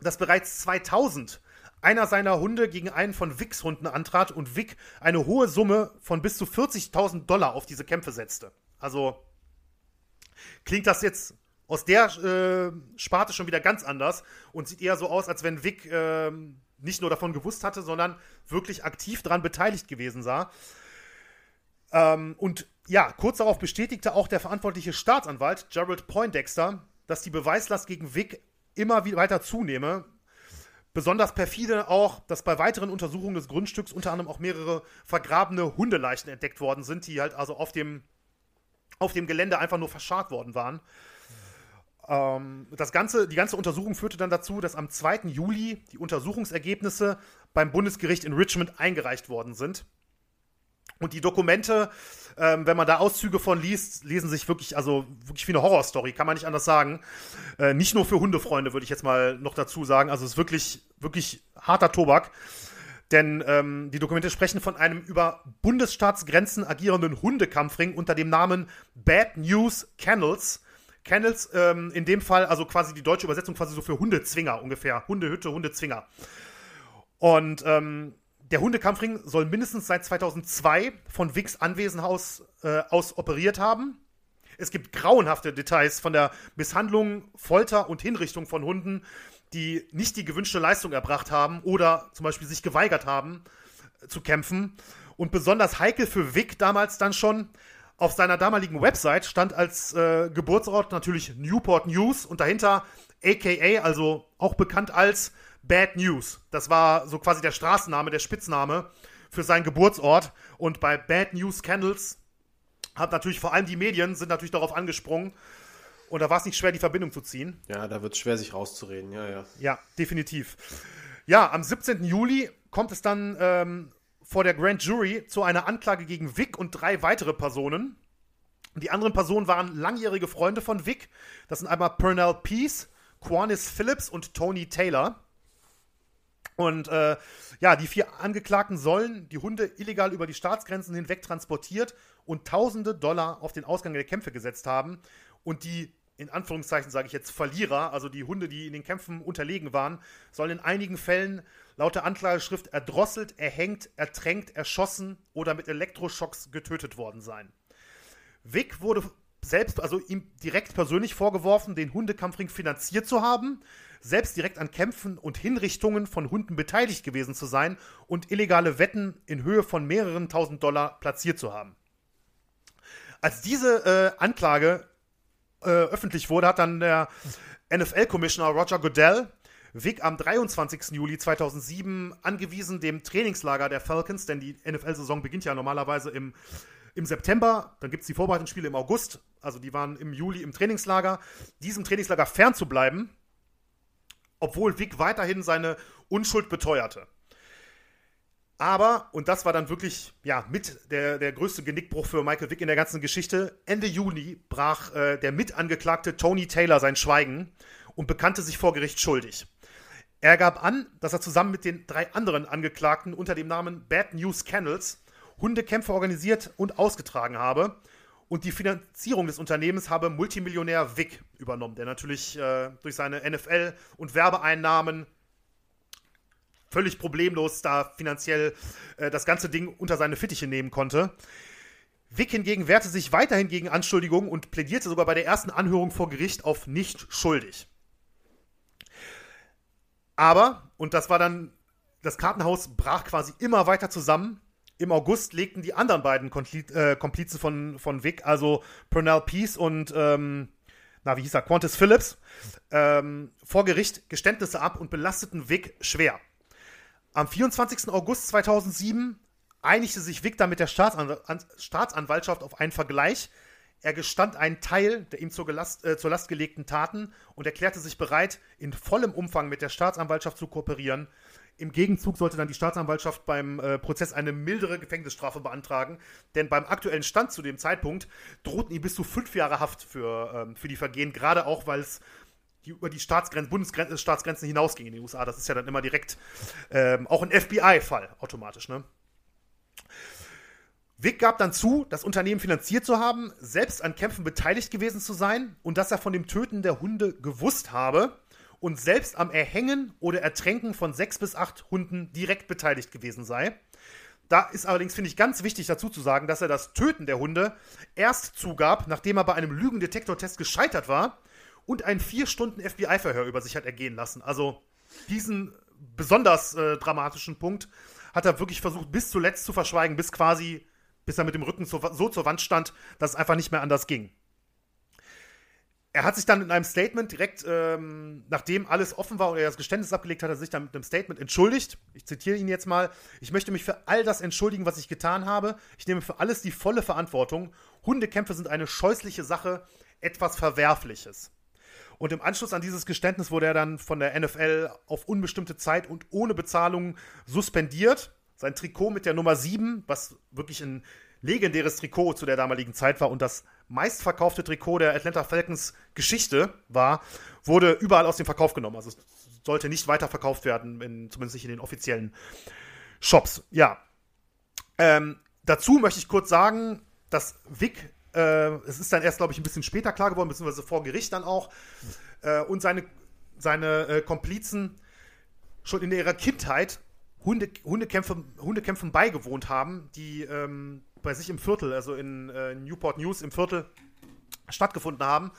Speaker 2: dass bereits 2000 einer seiner Hunde gegen einen von Wicks Hunden antrat und Wick eine hohe Summe von bis zu 40.000 Dollar auf diese Kämpfe setzte. Also klingt das jetzt aus der äh, Sparte schon wieder ganz anders und sieht eher so aus, als wenn Wick äh, nicht nur davon gewusst hatte, sondern wirklich aktiv daran beteiligt gewesen sah. Ähm, und ja, kurz darauf bestätigte auch der verantwortliche Staatsanwalt Gerald Poindexter, dass die Beweislast gegen Wick immer weiter zunehme. Besonders perfide auch, dass bei weiteren Untersuchungen des Grundstücks unter anderem auch mehrere vergrabene Hundeleichen entdeckt worden sind, die halt also auf dem, auf dem Gelände einfach nur verscharrt worden waren. Ähm, das ganze, die ganze Untersuchung führte dann dazu, dass am 2. Juli die Untersuchungsergebnisse beim Bundesgericht in Richmond eingereicht worden sind. Und die Dokumente, ähm, wenn man da Auszüge von liest, lesen sich wirklich, also wirklich wie eine Horrorstory, kann man nicht anders sagen. Äh, nicht nur für Hundefreunde, würde ich jetzt mal noch dazu sagen. Also es ist wirklich, wirklich harter Tobak. Denn ähm, die Dokumente sprechen von einem über Bundesstaatsgrenzen agierenden Hundekampfring unter dem Namen Bad News Kennels. Kennels, ähm, in dem Fall, also quasi die deutsche Übersetzung quasi so für Hundezwinger ungefähr. Hundehütte, Hundezwinger. Und ähm, der Hundekampfring soll mindestens seit 2002 von Wicks Anwesenhaus äh, aus operiert haben. Es gibt grauenhafte Details von der Misshandlung, Folter und Hinrichtung von Hunden, die nicht die gewünschte Leistung erbracht haben oder zum Beispiel sich geweigert haben äh, zu kämpfen. Und besonders heikel für Wick damals dann schon, auf seiner damaligen Website stand als äh, Geburtsort natürlich Newport News und dahinter AKA, also auch bekannt als Bad News. Das war so quasi der Straßenname, der Spitzname für seinen Geburtsort. Und bei Bad News Candles hat natürlich vor allem die Medien sind natürlich darauf angesprungen. Und da war es nicht schwer, die Verbindung zu ziehen.
Speaker 1: Ja, da wird es schwer, sich rauszureden, ja, ja.
Speaker 2: Ja, definitiv. Ja, am 17. Juli kommt es dann ähm, vor der Grand Jury zu einer Anklage gegen Vic und drei weitere Personen. Die anderen Personen waren langjährige Freunde von Vic. Das sind einmal Pernell Peace, Quanis Phillips und Tony Taylor. Und äh, ja, die vier Angeklagten sollen die Hunde illegal über die Staatsgrenzen hinweg transportiert und tausende Dollar auf den Ausgang der Kämpfe gesetzt haben. Und die in Anführungszeichen sage ich jetzt Verlierer, also die Hunde, die in den Kämpfen unterlegen waren, sollen in einigen Fällen laut der Anklageschrift erdrosselt, erhängt, ertränkt, erschossen oder mit Elektroschocks getötet worden sein. Wick wurde selbst, also ihm direkt persönlich vorgeworfen, den Hundekampfring finanziert zu haben, selbst direkt an Kämpfen und Hinrichtungen von Hunden beteiligt gewesen zu sein und illegale Wetten in Höhe von mehreren tausend Dollar platziert zu haben. Als diese äh, Anklage äh, öffentlich wurde, hat dann der NFL-Commissioner Roger Goodell Vic am 23. Juli 2007 angewiesen, dem Trainingslager der Falcons, denn die NFL-Saison beginnt ja normalerweise im, im September, dann gibt es die Vorbereitungsspiele im August, also die waren im Juli im Trainingslager, diesem Trainingslager fernzubleiben, obwohl Vic weiterhin seine Unschuld beteuerte. Aber, und das war dann wirklich, ja, mit der, der größte Genickbruch für Michael Vick in der ganzen Geschichte, Ende Juni brach äh, der Mitangeklagte Tony Taylor sein Schweigen und bekannte sich vor Gericht schuldig. Er gab an, dass er zusammen mit den drei anderen Angeklagten unter dem Namen Bad News Kennels Hundekämpfe organisiert und ausgetragen habe. Und die Finanzierung des Unternehmens habe Multimillionär Vic übernommen, der natürlich äh, durch seine NFL- und Werbeeinnahmen völlig problemlos da finanziell äh, das ganze Ding unter seine Fittiche nehmen konnte. Wick hingegen wehrte sich weiterhin gegen Anschuldigungen und plädierte sogar bei der ersten Anhörung vor Gericht auf nicht schuldig. Aber, und das war dann, das Kartenhaus brach quasi immer weiter zusammen. Im August legten die anderen beiden äh, Komplizen von, von Vic, also Pernell Peace und, ähm, na, wie hieß er, Qantas Phillips, ähm, vor Gericht Geständnisse ab und belasteten Vic schwer. Am 24. August 2007 einigte sich Victor mit der Staatsan Staatsanwaltschaft auf einen Vergleich. Er gestand einen Teil der ihm zur, Gelast, äh, zur Last gelegten Taten und erklärte sich bereit, in vollem Umfang mit der Staatsanwaltschaft zu kooperieren. Im Gegenzug sollte dann die Staatsanwaltschaft beim äh, Prozess eine mildere Gefängnisstrafe beantragen, denn beim aktuellen Stand zu dem Zeitpunkt drohten ihm bis zu fünf Jahre Haft für, ähm, für die Vergehen, gerade auch, weil es über die Staatsgrenzen, Bundesstaatsgrenzen hinausging in den USA. Das ist ja dann immer direkt ähm, auch ein FBI-Fall automatisch. Ne? Wick gab dann zu, das Unternehmen finanziert zu haben, selbst an Kämpfen beteiligt gewesen zu sein und dass er von dem Töten der Hunde gewusst habe und selbst am Erhängen oder Ertränken von sechs bis acht Hunden direkt beteiligt gewesen sei. Da ist allerdings, finde ich, ganz wichtig dazu zu sagen, dass er das Töten der Hunde erst zugab, nachdem er bei einem Lügendetektortest gescheitert war und ein vier Stunden FBI-Verhör über sich hat ergehen lassen. Also diesen besonders äh, dramatischen Punkt hat er wirklich versucht, bis zuletzt zu verschweigen, bis quasi, bis er mit dem Rücken so, so zur Wand stand, dass es einfach nicht mehr anders ging. Er hat sich dann in einem Statement direkt, ähm, nachdem alles offen war und er das Geständnis abgelegt hat, er sich dann mit einem Statement entschuldigt. Ich zitiere ihn jetzt mal. Ich möchte mich für all das entschuldigen, was ich getan habe. Ich nehme für alles die volle Verantwortung. Hundekämpfe sind eine scheußliche Sache, etwas Verwerfliches. Und im Anschluss an dieses Geständnis wurde er dann von der NFL auf unbestimmte Zeit und ohne Bezahlung suspendiert. Sein Trikot mit der Nummer 7, was wirklich ein legendäres Trikot zu der damaligen Zeit war und das meistverkaufte Trikot der Atlanta Falcons Geschichte war, wurde überall aus dem Verkauf genommen. Also es sollte nicht weiterverkauft werden, in, zumindest nicht in den offiziellen Shops. Ja. Ähm, dazu möchte ich kurz sagen, dass Vic äh, es ist dann erst, glaube ich, ein bisschen später klar geworden, beziehungsweise vor Gericht dann auch. Äh, und seine, seine äh, Komplizen schon in ihrer Kindheit Hunde, Hundekämpfe, Hundekämpfen beigewohnt haben, die ähm, bei sich im Viertel, also in äh, Newport News im Viertel, stattgefunden haben,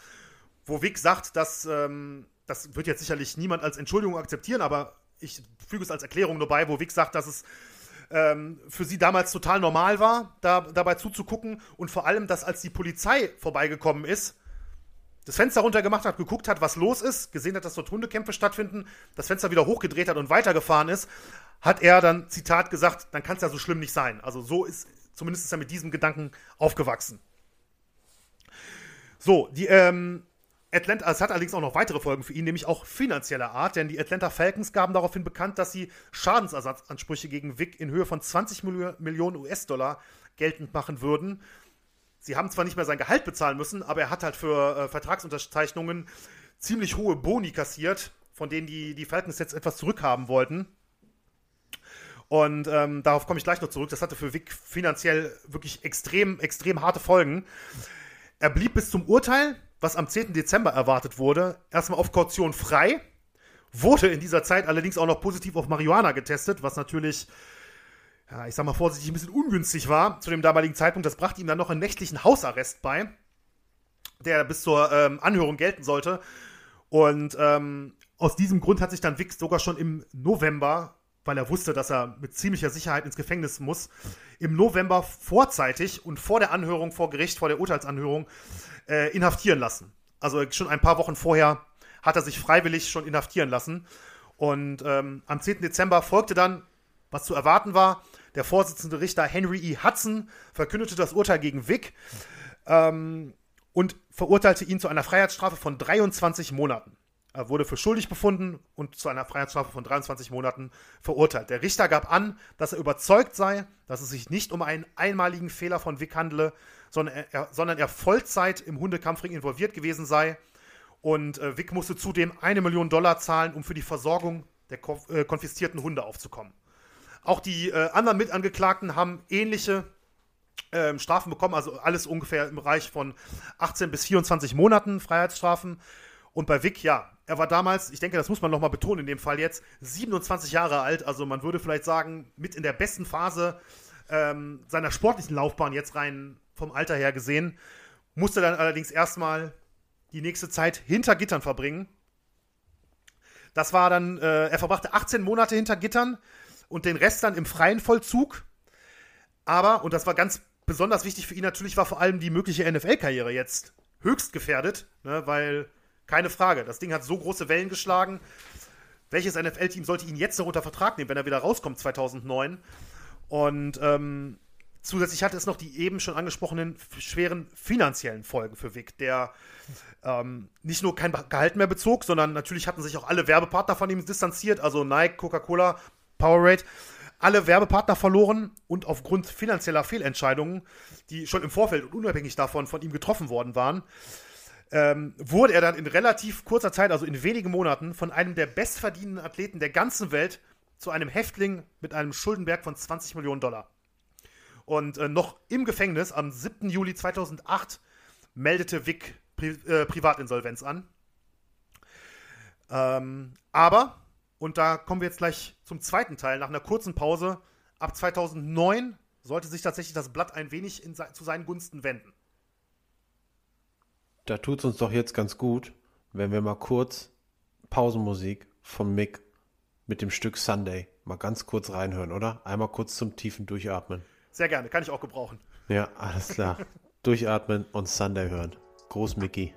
Speaker 2: wo Vic sagt, dass ähm, das wird jetzt sicherlich niemand als Entschuldigung akzeptieren, aber ich füge es als Erklärung nur bei, wo Vic sagt, dass es ähm, für sie damals total normal war, da, dabei zuzugucken und vor allem, dass als die Polizei vorbeigekommen ist, das Fenster runtergemacht hat, geguckt hat, was los ist, gesehen hat, dass dort Hundekämpfe stattfinden, das Fenster wieder hochgedreht hat und weitergefahren ist, hat er dann, Zitat, gesagt, dann kann es ja so schlimm nicht sein. Also so ist, zumindest ist er mit diesem Gedanken aufgewachsen. So, die, ähm, Atlanta, es hat allerdings auch noch weitere Folgen für ihn, nämlich auch finanzieller Art, denn die Atlanta Falcons gaben daraufhin bekannt, dass sie Schadensersatzansprüche gegen Vic in Höhe von 20 Millionen US-Dollar geltend machen würden. Sie haben zwar nicht mehr sein Gehalt bezahlen müssen, aber er hat halt für äh, Vertragsunterzeichnungen ziemlich hohe Boni kassiert, von denen die, die Falcons jetzt etwas zurückhaben wollten. Und ähm, darauf komme ich gleich noch zurück. Das hatte für Vic finanziell wirklich extrem, extrem harte Folgen. Er blieb bis zum Urteil was am 10. Dezember erwartet wurde, erstmal auf Kaution frei, wurde in dieser Zeit allerdings auch noch positiv auf Marihuana getestet, was natürlich, ja, ich sag mal vorsichtig, ein bisschen ungünstig war zu dem damaligen Zeitpunkt. Das brachte ihm dann noch einen nächtlichen Hausarrest bei, der bis zur ähm, Anhörung gelten sollte. Und ähm, aus diesem Grund hat sich dann Wix sogar schon im November, weil er wusste, dass er mit ziemlicher Sicherheit ins Gefängnis muss, im November vorzeitig und vor der Anhörung vor Gericht, vor der Urteilsanhörung, äh, inhaftieren lassen. Also schon ein paar Wochen vorher hat er sich freiwillig schon inhaftieren lassen. Und ähm, am 10. Dezember folgte dann, was zu erwarten war, der Vorsitzende Richter Henry E. Hudson verkündete das Urteil gegen Wick ähm, und verurteilte ihn zu einer Freiheitsstrafe von 23 Monaten. Er wurde für schuldig befunden und zu einer Freiheitsstrafe von 23 Monaten verurteilt. Der Richter gab an, dass er überzeugt sei, dass es sich nicht um einen einmaligen Fehler von Wick handele, sondern er, sondern er Vollzeit im Hundekampfring involviert gewesen sei. Und äh, Wick musste zudem eine Million Dollar zahlen, um für die Versorgung der äh, konfiszierten Hunde aufzukommen. Auch die äh, anderen Mitangeklagten haben ähnliche ähm, Strafen bekommen, also alles ungefähr im Bereich von 18 bis 24 Monaten Freiheitsstrafen. Und bei Vic, ja, er war damals, ich denke, das muss man nochmal betonen in dem Fall jetzt, 27 Jahre alt. Also man würde vielleicht sagen, mit in der besten Phase ähm, seiner sportlichen Laufbahn jetzt rein vom Alter her gesehen. Musste dann allerdings erstmal die nächste Zeit hinter Gittern verbringen. Das war dann, äh, er verbrachte 18 Monate hinter Gittern und den Rest dann im freien Vollzug. Aber, und das war ganz besonders wichtig für ihn natürlich, war vor allem die mögliche NFL-Karriere jetzt höchst gefährdet, ne, weil keine Frage. Das Ding hat so große Wellen geschlagen. Welches NFL-Team sollte ihn jetzt noch unter Vertrag nehmen, wenn er wieder rauskommt 2009? Und ähm, zusätzlich hatte es noch die eben schon angesprochenen schweren finanziellen Folgen für Vic, der ähm, nicht nur kein Gehalt mehr bezog, sondern natürlich hatten sich auch alle Werbepartner von ihm distanziert, also Nike, Coca-Cola, Powerade, alle Werbepartner verloren und aufgrund finanzieller Fehlentscheidungen, die schon im Vorfeld und unabhängig davon von ihm getroffen worden waren, ähm, wurde er dann in relativ kurzer Zeit, also in wenigen Monaten, von einem der bestverdienenden Athleten der ganzen Welt zu einem Häftling mit einem Schuldenberg von 20 Millionen Dollar. Und äh, noch im Gefängnis am 7. Juli 2008 meldete Vic Pri äh, Privatinsolvenz an. Ähm, aber, und da kommen wir jetzt gleich zum zweiten Teil, nach einer kurzen Pause, ab 2009 sollte sich tatsächlich das Blatt ein wenig in, zu seinen Gunsten wenden
Speaker 1: da tut es uns doch jetzt ganz gut, wenn wir mal kurz Pausenmusik von Mick mit dem Stück Sunday mal ganz kurz reinhören, oder? Einmal kurz zum tiefen Durchatmen.
Speaker 2: Sehr gerne, kann ich auch gebrauchen.
Speaker 1: Ja, alles klar. Durchatmen und Sunday hören. Groß Mickey.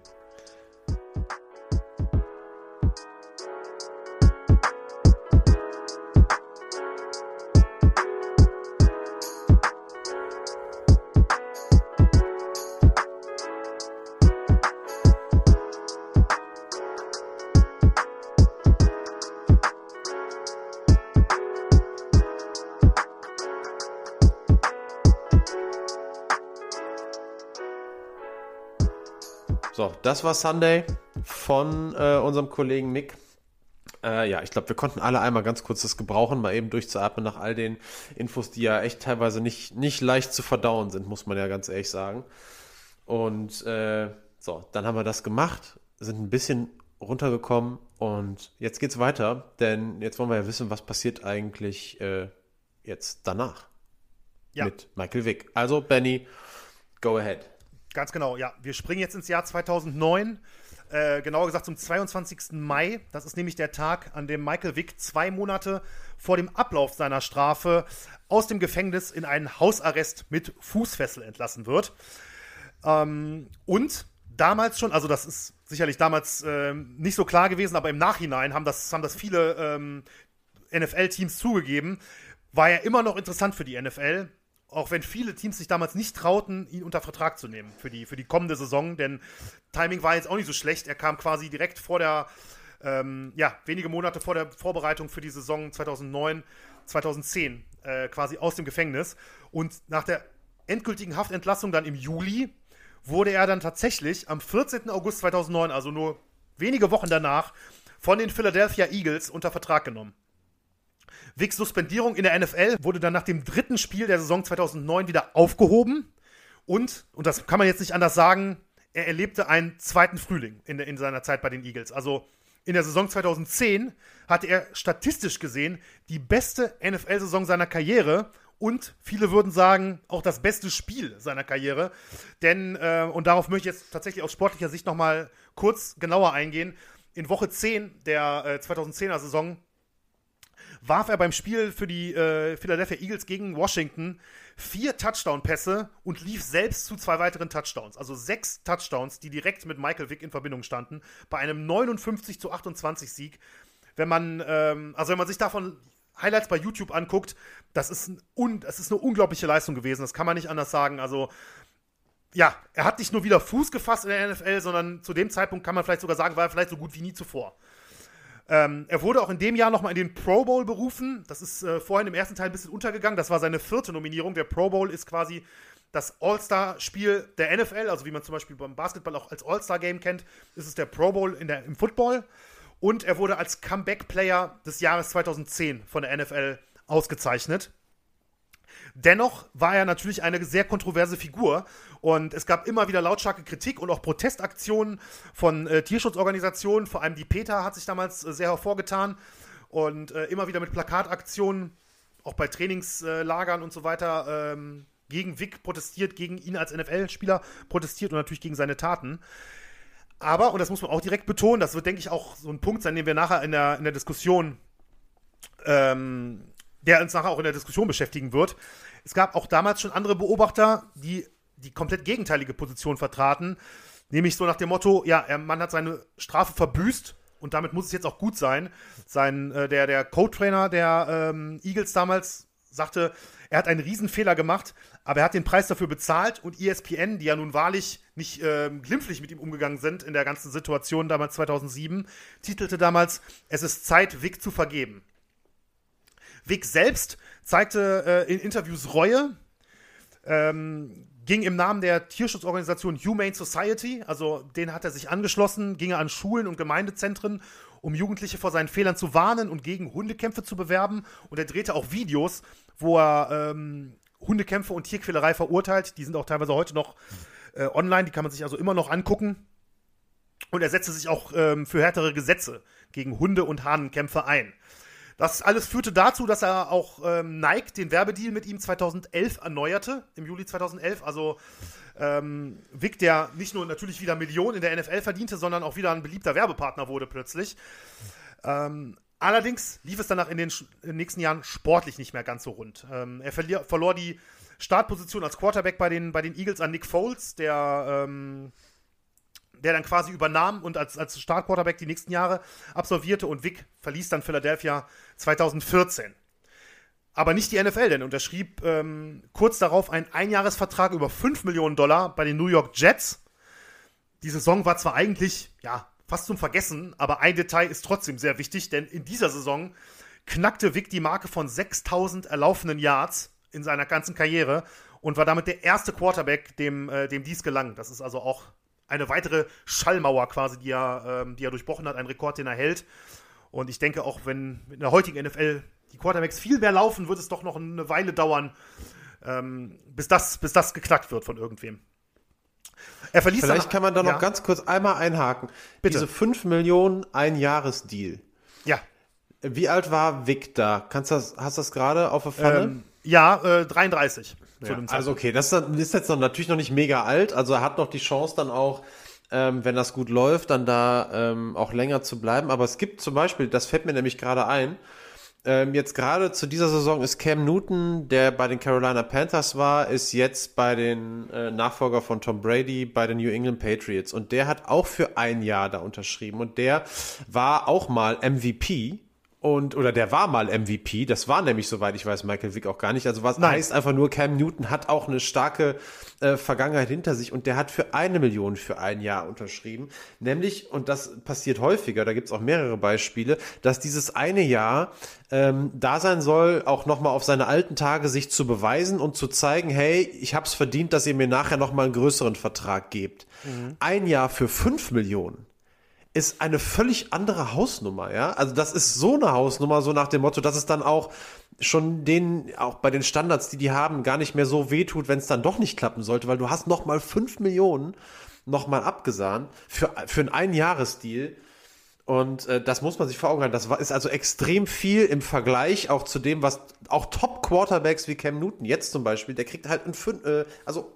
Speaker 1: Das war Sunday von äh, unserem Kollegen Mick. Äh, ja, ich glaube, wir konnten alle einmal ganz kurz das gebrauchen, mal eben durchzuatmen nach all den Infos, die ja echt teilweise nicht, nicht leicht zu verdauen sind, muss man ja ganz ehrlich sagen. Und äh, so, dann haben wir das gemacht, sind ein bisschen runtergekommen und jetzt geht's weiter, denn jetzt wollen wir ja wissen, was passiert eigentlich äh, jetzt danach ja. mit Michael Wick. Also, Benny, go ahead.
Speaker 2: Ganz genau, ja. Wir springen jetzt ins Jahr 2009, äh, genauer gesagt zum 22. Mai. Das ist nämlich der Tag, an dem Michael Wick zwei Monate vor dem Ablauf seiner Strafe aus dem Gefängnis in einen Hausarrest mit Fußfessel entlassen wird. Ähm, und damals schon, also das ist sicherlich damals äh, nicht so klar gewesen, aber im Nachhinein haben das, haben das viele ähm, NFL-Teams zugegeben, war er immer noch interessant für die NFL auch wenn viele Teams sich damals nicht trauten, ihn unter Vertrag zu nehmen für die, für die kommende Saison, denn Timing war jetzt auch nicht so schlecht. Er kam quasi direkt vor der, ähm, ja, wenige Monate vor der Vorbereitung für die Saison 2009, 2010 äh, quasi aus dem Gefängnis. Und nach der endgültigen Haftentlassung dann im Juli wurde er dann tatsächlich am 14. August 2009, also nur wenige Wochen danach, von den Philadelphia Eagles unter Vertrag genommen. Wicks Suspendierung in der NFL wurde dann nach dem dritten Spiel der Saison 2009 wieder aufgehoben. Und, und das kann man jetzt nicht anders sagen, er erlebte einen zweiten Frühling in, in seiner Zeit bei den Eagles. Also in der Saison 2010 hatte er statistisch gesehen die beste NFL-Saison seiner Karriere und viele würden sagen, auch das beste Spiel seiner Karriere. Denn, äh, und darauf möchte ich jetzt tatsächlich aus sportlicher Sicht nochmal kurz genauer eingehen. In Woche 10 der äh, 2010er Saison warf er beim Spiel für die äh, Philadelphia Eagles gegen Washington vier Touchdown-Pässe und lief selbst zu zwei weiteren Touchdowns. Also sechs Touchdowns, die direkt mit Michael Vick in Verbindung standen, bei einem 59 zu 28 Sieg. Wenn man, ähm, also wenn man sich davon Highlights bei YouTube anguckt, das ist, ein das ist eine unglaubliche Leistung gewesen. Das kann man nicht anders sagen. Also, ja, er hat nicht nur wieder Fuß gefasst in der NFL, sondern zu dem Zeitpunkt kann man vielleicht sogar sagen, war er vielleicht so gut wie nie zuvor. Ähm, er wurde auch in dem Jahr nochmal in den Pro Bowl berufen. Das ist äh, vorhin im ersten Teil ein bisschen untergegangen. Das war seine vierte Nominierung. Der Pro Bowl ist quasi das All-Star-Spiel der NFL, also wie man zum Beispiel beim Basketball auch als All-Star-Game kennt, ist es der Pro Bowl der, im Football. Und er wurde als Comeback-Player des Jahres 2010 von der NFL ausgezeichnet. Dennoch war er natürlich eine sehr kontroverse Figur und es gab immer wieder lautstarke Kritik und auch Protestaktionen von äh, Tierschutzorganisationen. Vor allem die PETA hat sich damals äh, sehr hervorgetan und äh, immer wieder mit Plakataktionen, auch bei Trainingslagern und so weiter, ähm, gegen Vic protestiert, gegen ihn als NFL-Spieler protestiert und natürlich gegen seine Taten. Aber, und das muss man auch direkt betonen, das wird, denke ich, auch so ein Punkt sein, den wir nachher in der, in der Diskussion, ähm, der uns nachher auch in der Diskussion beschäftigen wird. Es gab auch damals schon andere Beobachter, die die komplett gegenteilige Position vertraten. Nämlich so nach dem Motto, ja, er, man hat seine Strafe verbüßt und damit muss es jetzt auch gut sein. Sein, äh, der, der Co-Trainer der ähm, Eagles damals sagte, er hat einen Riesenfehler gemacht, aber er hat den Preis dafür bezahlt und ESPN, die ja nun wahrlich nicht äh, glimpflich mit ihm umgegangen sind in der ganzen Situation damals 2007, titelte damals, es ist Zeit, Vic zu vergeben. Vic selbst zeigte äh, in Interviews Reue, ähm, ging im Namen der Tierschutzorganisation Humane Society, also den hat er sich angeschlossen, ging er an Schulen und Gemeindezentren, um Jugendliche vor seinen Fehlern zu warnen und gegen Hundekämpfe zu bewerben. Und er drehte auch Videos, wo er ähm, Hundekämpfe und Tierquälerei verurteilt. Die sind auch teilweise heute noch äh, online, die kann man sich also immer noch angucken. Und er setzte sich auch ähm, für härtere Gesetze gegen Hunde- und Hahnenkämpfe ein. Das alles führte dazu, dass er auch ähm, Nike den Werbedeal mit ihm 2011 erneuerte, im Juli 2011. Also ähm, Vic, der nicht nur natürlich wieder Millionen in der NFL verdiente, sondern auch wieder ein beliebter Werbepartner wurde plötzlich. Ähm, allerdings lief es danach in den, in den, nächsten Jahren sportlich nicht mehr ganz so rund. Ähm, er verlor die Startposition als Quarterback bei den, bei den Eagles an Nick Foles, der ähm, der dann quasi übernahm und als, als Startquarterback die nächsten Jahre absolvierte und Vic verließ dann Philadelphia 2014. Aber nicht die NFL, denn unterschrieb ähm, kurz darauf einen Einjahresvertrag über 5 Millionen Dollar bei den New York Jets. Die Saison war zwar eigentlich, ja, fast zum Vergessen, aber ein Detail ist trotzdem sehr wichtig, denn in dieser Saison knackte Vic die Marke von 6000 erlaufenen Yards in seiner ganzen Karriere und war damit der erste Quarterback, dem, äh, dem dies gelang. Das ist also auch eine weitere Schallmauer quasi, die er, ähm, die er durchbrochen hat, ein Rekord, den er hält. Und ich denke, auch wenn in der heutigen NFL die Quarterbacks viel mehr laufen, wird es doch noch eine Weile dauern, ähm, bis, das, bis das geknackt wird von irgendwem.
Speaker 1: Er verließ Vielleicht kann man da noch ja. ganz kurz einmal einhaken. Bitte. Diese 5 Millionen Ein-Jahres-Deal.
Speaker 2: Ja.
Speaker 1: Wie alt war Vic da? Kannst das, hast du das gerade auf der Pfanne? Ähm,
Speaker 2: ja, äh, 33
Speaker 1: ja, Also okay, das ist jetzt noch, natürlich noch nicht mega alt, also er hat noch die Chance dann auch, ähm, wenn das gut läuft, dann da ähm, auch länger zu bleiben. Aber es gibt zum Beispiel, das fällt mir nämlich gerade ein, ähm, jetzt gerade zu dieser Saison ist Cam Newton, der bei den Carolina Panthers war, ist jetzt bei den äh, Nachfolger von Tom Brady bei den New England Patriots. Und der hat auch für ein Jahr da unterschrieben. Und der war auch mal MVP und, oder der war mal MVP, das war nämlich, soweit ich weiß, Michael Vick auch gar nicht. Also was Nein. heißt einfach nur, Cam Newton hat auch eine starke äh, Vergangenheit hinter sich und der hat für eine Million für ein Jahr unterschrieben. Nämlich, und das passiert häufiger, da gibt's auch mehrere Beispiele, dass dieses eine Jahr ähm, da sein soll, auch nochmal auf seine alten Tage sich zu beweisen und zu zeigen, hey, ich hab's verdient, dass ihr mir nachher nochmal einen größeren Vertrag gebt. Mhm. Ein Jahr für fünf Millionen ist eine völlig andere Hausnummer, ja. Also das ist so eine Hausnummer, so nach dem Motto, dass es dann auch schon denen, auch bei den Standards, die die haben, gar nicht mehr so wehtut, wenn es dann doch nicht klappen sollte, weil du hast noch mal fünf Millionen nochmal abgesahnt für, für einen Einjahresdeal. Und äh, das muss man sich vor Augen halten. Das war, ist also extrem viel im Vergleich auch zu dem, was auch Top-Quarterbacks wie Cam Newton jetzt zum Beispiel, der kriegt halt ein äh, also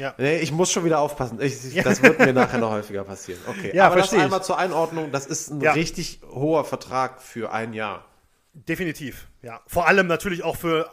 Speaker 1: ja. Nee, ich muss schon wieder aufpassen. Ich, das wird mir nachher noch häufiger passieren. Okay.
Speaker 2: Ja, Aber das
Speaker 1: einmal zur Einordnung, das ist ein ja. richtig hoher Vertrag für ein Jahr.
Speaker 2: Definitiv, ja. Vor allem natürlich auch für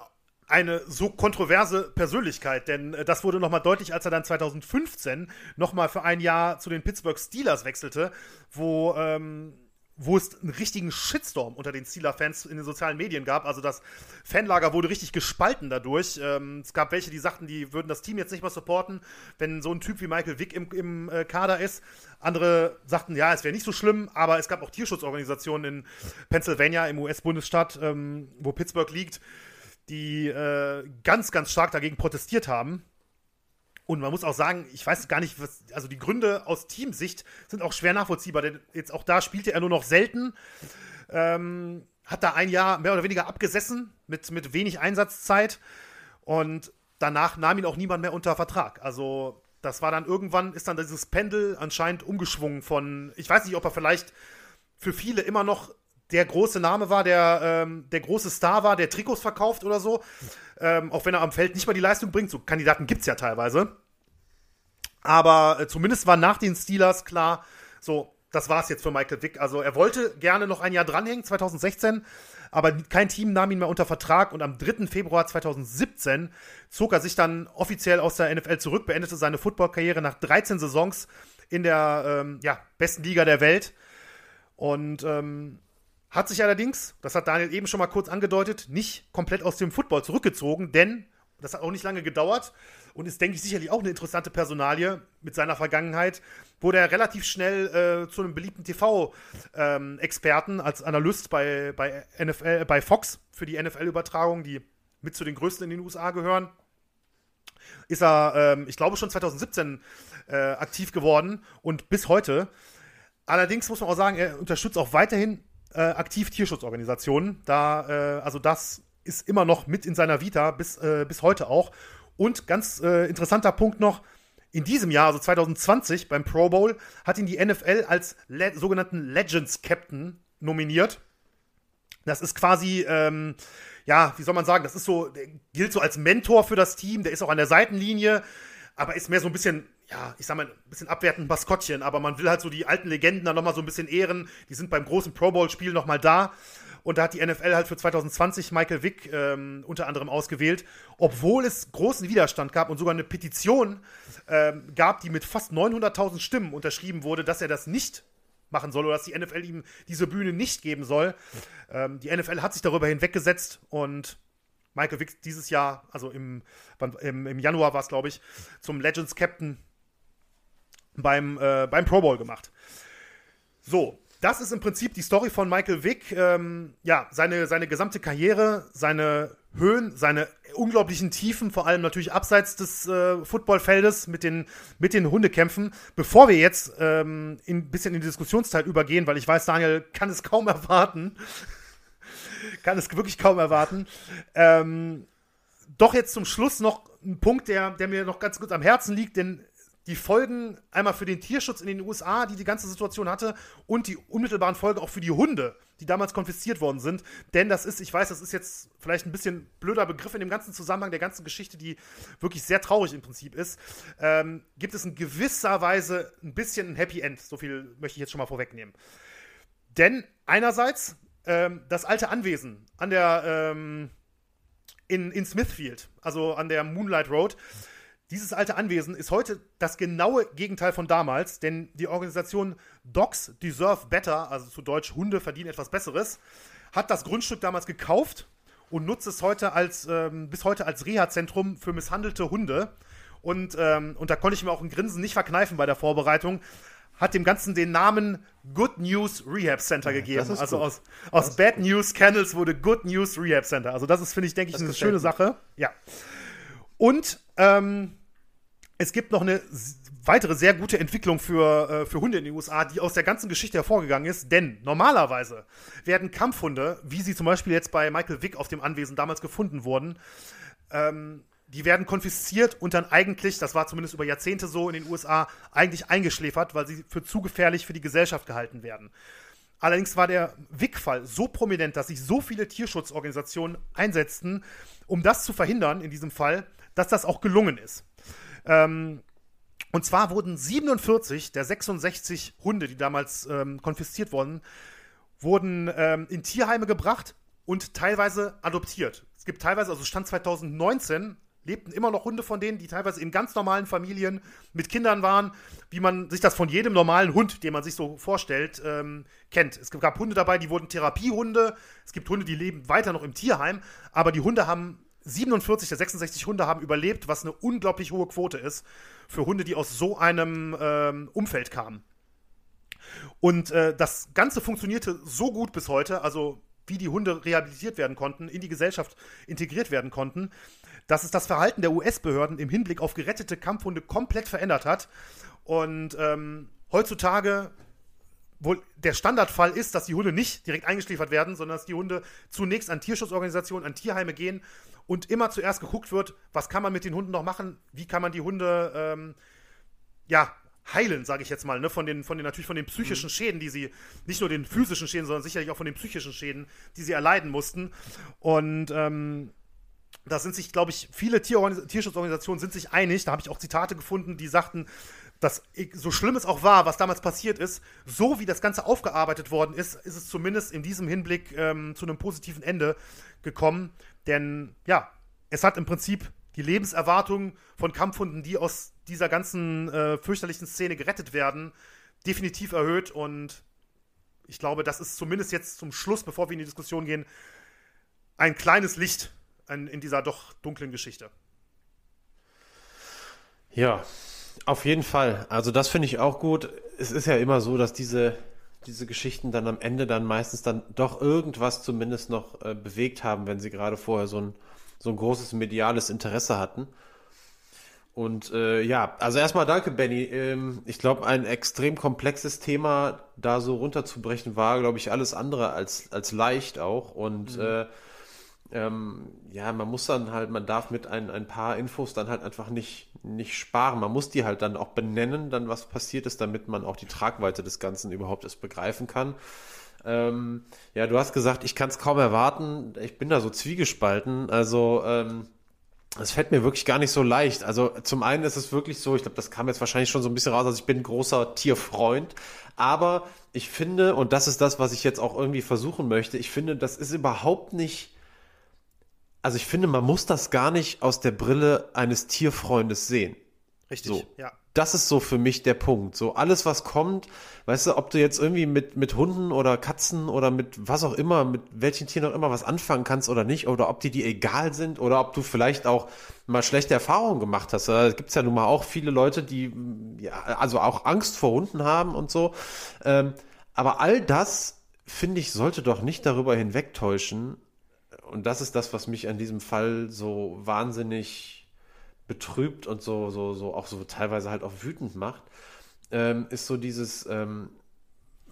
Speaker 2: eine so kontroverse Persönlichkeit, denn äh, das wurde nochmal deutlich, als er dann 2015 nochmal für ein Jahr zu den Pittsburgh Steelers wechselte, wo, ähm, wo es einen richtigen Shitstorm unter den Steeler-Fans in den sozialen Medien gab. Also das Fanlager wurde richtig gespalten dadurch. Ähm, es gab welche, die sagten, die würden das Team jetzt nicht mehr supporten, wenn so ein Typ wie Michael Wick im, im äh, Kader ist. Andere sagten, ja, es wäre nicht so schlimm, aber es gab auch Tierschutzorganisationen in Pennsylvania, im US-Bundesstaat, ähm, wo Pittsburgh liegt, die äh, ganz, ganz stark dagegen protestiert haben. Und man muss auch sagen, ich weiß gar nicht, was, also die Gründe aus Teamsicht sind auch schwer nachvollziehbar, denn jetzt auch da spielte er nur noch selten. Ähm, hat da ein Jahr mehr oder weniger abgesessen mit, mit wenig Einsatzzeit und danach nahm ihn auch niemand mehr unter Vertrag. Also das war dann irgendwann, ist dann dieses Pendel anscheinend umgeschwungen von, ich weiß nicht, ob er vielleicht für viele immer noch der große Name war, der, ähm, der große Star war, der Trikots verkauft oder so. Ähm, auch wenn er am Feld nicht mal die Leistung bringt. So Kandidaten gibt es ja teilweise. Aber äh, zumindest war nach den Steelers klar, so, das war es jetzt für Michael Vick. Also er wollte gerne noch ein Jahr dranhängen, 2016, aber kein Team nahm ihn mehr unter Vertrag und am 3. Februar 2017 zog er sich dann offiziell aus der NFL zurück, beendete seine Football-Karriere nach 13 Saisons in der ähm, ja, besten Liga der Welt. Und ähm, hat sich allerdings, das hat Daniel eben schon mal kurz angedeutet, nicht komplett aus dem Football zurückgezogen, denn das hat auch nicht lange gedauert und ist, denke ich, sicherlich auch eine interessante Personalie mit seiner Vergangenheit. Wurde er relativ schnell äh, zu einem beliebten TV-Experten ähm, als Analyst bei, bei, NFL, bei Fox für die NFL-Übertragung, die mit zu den größten in den USA gehören. Ist er, ähm, ich glaube, schon 2017 äh, aktiv geworden und bis heute. Allerdings muss man auch sagen, er unterstützt auch weiterhin äh, aktiv Tierschutzorganisationen. Da, äh, also das ist immer noch mit in seiner Vita, bis, äh, bis heute auch. Und ganz äh, interessanter Punkt noch, in diesem Jahr, also 2020 beim Pro Bowl, hat ihn die NFL als Le sogenannten Legends Captain nominiert. Das ist quasi, ähm, ja, wie soll man sagen, das ist so, gilt so als Mentor für das Team, der ist auch an der Seitenlinie, aber ist mehr so ein bisschen ja, ich sag mal, ein bisschen abwertend Maskottchen, aber man will halt so die alten Legenden dann nochmal so ein bisschen ehren. Die sind beim großen Pro Bowl-Spiel nochmal da. Und da hat die NFL halt für 2020 Michael Vick ähm, unter anderem ausgewählt, obwohl es großen Widerstand gab und sogar eine Petition ähm, gab, die mit fast 900.000 Stimmen unterschrieben wurde, dass er das nicht machen soll oder dass die NFL ihm diese Bühne nicht geben soll. Ähm, die NFL hat sich darüber hinweggesetzt und Michael Vick dieses Jahr, also im, im, im Januar war es, glaube ich, zum Legends Captain beim, äh, beim Pro Bowl gemacht. So, das ist im Prinzip die Story von Michael Vick. Ähm, ja, seine, seine gesamte Karriere, seine Höhen, seine unglaublichen Tiefen, vor allem natürlich abseits des äh, Footballfeldes mit den, mit den Hundekämpfen. Bevor wir jetzt ähm, ein bisschen in die Diskussionsteil übergehen, weil ich weiß, Daniel kann es kaum erwarten, kann es wirklich kaum erwarten. Ähm, doch jetzt zum Schluss noch ein Punkt, der, der mir noch ganz gut am Herzen liegt, denn die Folgen einmal für den Tierschutz in den USA, die die ganze Situation hatte, und die unmittelbaren Folgen auch für die Hunde, die damals konfisziert worden sind. Denn das ist, ich weiß, das ist jetzt vielleicht ein bisschen blöder Begriff in dem ganzen Zusammenhang der ganzen Geschichte, die wirklich sehr traurig im Prinzip ist, ähm, gibt es in gewisser Weise ein bisschen ein Happy End. So viel möchte ich jetzt schon mal vorwegnehmen. Denn einerseits ähm, das alte Anwesen an der ähm, in, in Smithfield, also an der Moonlight Road, dieses alte Anwesen ist heute das genaue Gegenteil von damals, denn die Organisation Dogs Deserve Better, also zu Deutsch Hunde verdienen etwas Besseres, hat das Grundstück damals gekauft und nutzt es heute als, ähm, bis heute als Reha-Zentrum für misshandelte Hunde. Und, ähm, und da konnte ich mir auch ein Grinsen nicht verkneifen bei der Vorbereitung. Hat dem Ganzen den Namen Good News Rehab Center ja, gegeben. Also gut. aus, aus Bad News Kennels wurde Good News Rehab Center. Also das ist, finde ich, denke ich, eine schöne Sache. Ja. Und ähm, es gibt noch eine weitere sehr gute Entwicklung für, äh, für Hunde in den USA, die aus der ganzen Geschichte hervorgegangen ist. Denn normalerweise werden Kampfhunde, wie sie zum Beispiel jetzt bei Michael Wick auf dem Anwesen damals gefunden wurden, ähm, die werden konfisziert und dann eigentlich, das war zumindest über Jahrzehnte so in den USA, eigentlich eingeschläfert, weil sie für zu gefährlich für die Gesellschaft gehalten werden. Allerdings war der Wick-Fall so prominent, dass sich so viele Tierschutzorganisationen einsetzten, um das zu verhindern in diesem Fall, dass das auch gelungen ist. Ähm, und zwar wurden 47 der 66 Hunde, die damals ähm, konfisziert wurden, wurden ähm, in Tierheime gebracht und teilweise adoptiert. Es gibt teilweise, also Stand 2019, lebten immer noch Hunde von denen, die teilweise in ganz normalen Familien mit Kindern waren, wie man sich das von jedem normalen Hund, den man sich so vorstellt, ähm, kennt. Es gab Hunde dabei, die wurden Therapiehunde. Es gibt Hunde, die leben weiter noch im Tierheim, aber die Hunde haben 47 der 66 Hunde haben überlebt, was eine unglaublich hohe Quote ist für Hunde, die aus so einem ähm, Umfeld kamen. Und äh, das Ganze funktionierte so gut bis heute, also wie die Hunde rehabilitiert werden konnten, in die Gesellschaft integriert werden konnten, dass es das Verhalten der US-Behörden im Hinblick auf gerettete Kampfhunde komplett verändert hat. Und ähm, heutzutage wohl der Standardfall ist, dass die Hunde nicht direkt eingeschliefert werden, sondern dass die Hunde zunächst an Tierschutzorganisationen, an Tierheime gehen und immer zuerst geguckt wird, was kann man mit den Hunden noch machen, wie kann man die Hunde ähm, ja heilen, sage ich jetzt mal, ne? von den, von den natürlich von den psychischen mhm. Schäden, die sie nicht nur den physischen Schäden, sondern sicherlich auch von den psychischen Schäden, die sie erleiden mussten. Und ähm, da sind sich, glaube ich, viele Tierschutzorganisationen sind sich einig. Da habe ich auch Zitate gefunden, die sagten, dass so schlimm es auch war, was damals passiert ist, so wie das Ganze aufgearbeitet worden ist, ist es zumindest in diesem Hinblick ähm, zu einem positiven Ende gekommen. Denn ja, es hat im Prinzip die Lebenserwartung von Kampfhunden, die aus dieser ganzen äh, fürchterlichen Szene gerettet werden, definitiv erhöht. Und ich glaube, das ist zumindest jetzt zum Schluss, bevor wir in die Diskussion gehen, ein kleines Licht in, in dieser doch dunklen Geschichte.
Speaker 1: Ja, auf jeden Fall. Also das finde ich auch gut. Es ist ja immer so, dass diese, diese Geschichten dann am Ende dann meistens dann doch irgendwas zumindest noch äh, bewegt haben, wenn sie gerade vorher so ein, so ein großes mediales Interesse hatten. Und äh, ja, also erstmal danke, Benny. Ähm, ich glaube, ein extrem komplexes Thema da so runterzubrechen war, glaube ich, alles andere als, als leicht auch. Und mhm. äh, ähm, ja, man muss dann halt, man darf mit ein, ein paar Infos dann halt einfach nicht, nicht sparen. Man muss die halt dann auch benennen, dann was passiert ist, damit man auch die Tragweite des Ganzen überhaupt erst begreifen kann. Ähm, ja, du hast gesagt, ich kann es kaum erwarten. Ich bin da so zwiegespalten. Also, ähm, es fällt mir wirklich gar nicht so leicht. Also zum einen ist es wirklich so, ich glaube, das kam jetzt wahrscheinlich schon so ein bisschen raus, also ich bin ein großer Tierfreund, aber ich finde, und das ist das, was ich jetzt auch irgendwie versuchen möchte, ich finde, das ist überhaupt nicht also ich finde, man muss das gar nicht aus der Brille eines Tierfreundes sehen.
Speaker 2: Richtig,
Speaker 1: so. ja. Das ist so für mich der Punkt. So alles, was kommt, weißt du, ob du jetzt irgendwie mit, mit Hunden oder Katzen oder mit was auch immer, mit welchen Tieren auch immer was anfangen kannst oder nicht, oder ob die dir egal sind oder ob du vielleicht auch mal schlechte Erfahrungen gemacht hast. Da gibt es ja nun mal auch viele Leute, die ja, also auch Angst vor Hunden haben und so. Ähm, aber all das, finde ich, sollte doch nicht darüber hinwegtäuschen, und das ist das, was mich an diesem Fall so wahnsinnig betrübt und so, so, so auch so teilweise halt auch wütend macht, ähm, ist so dieses, ähm,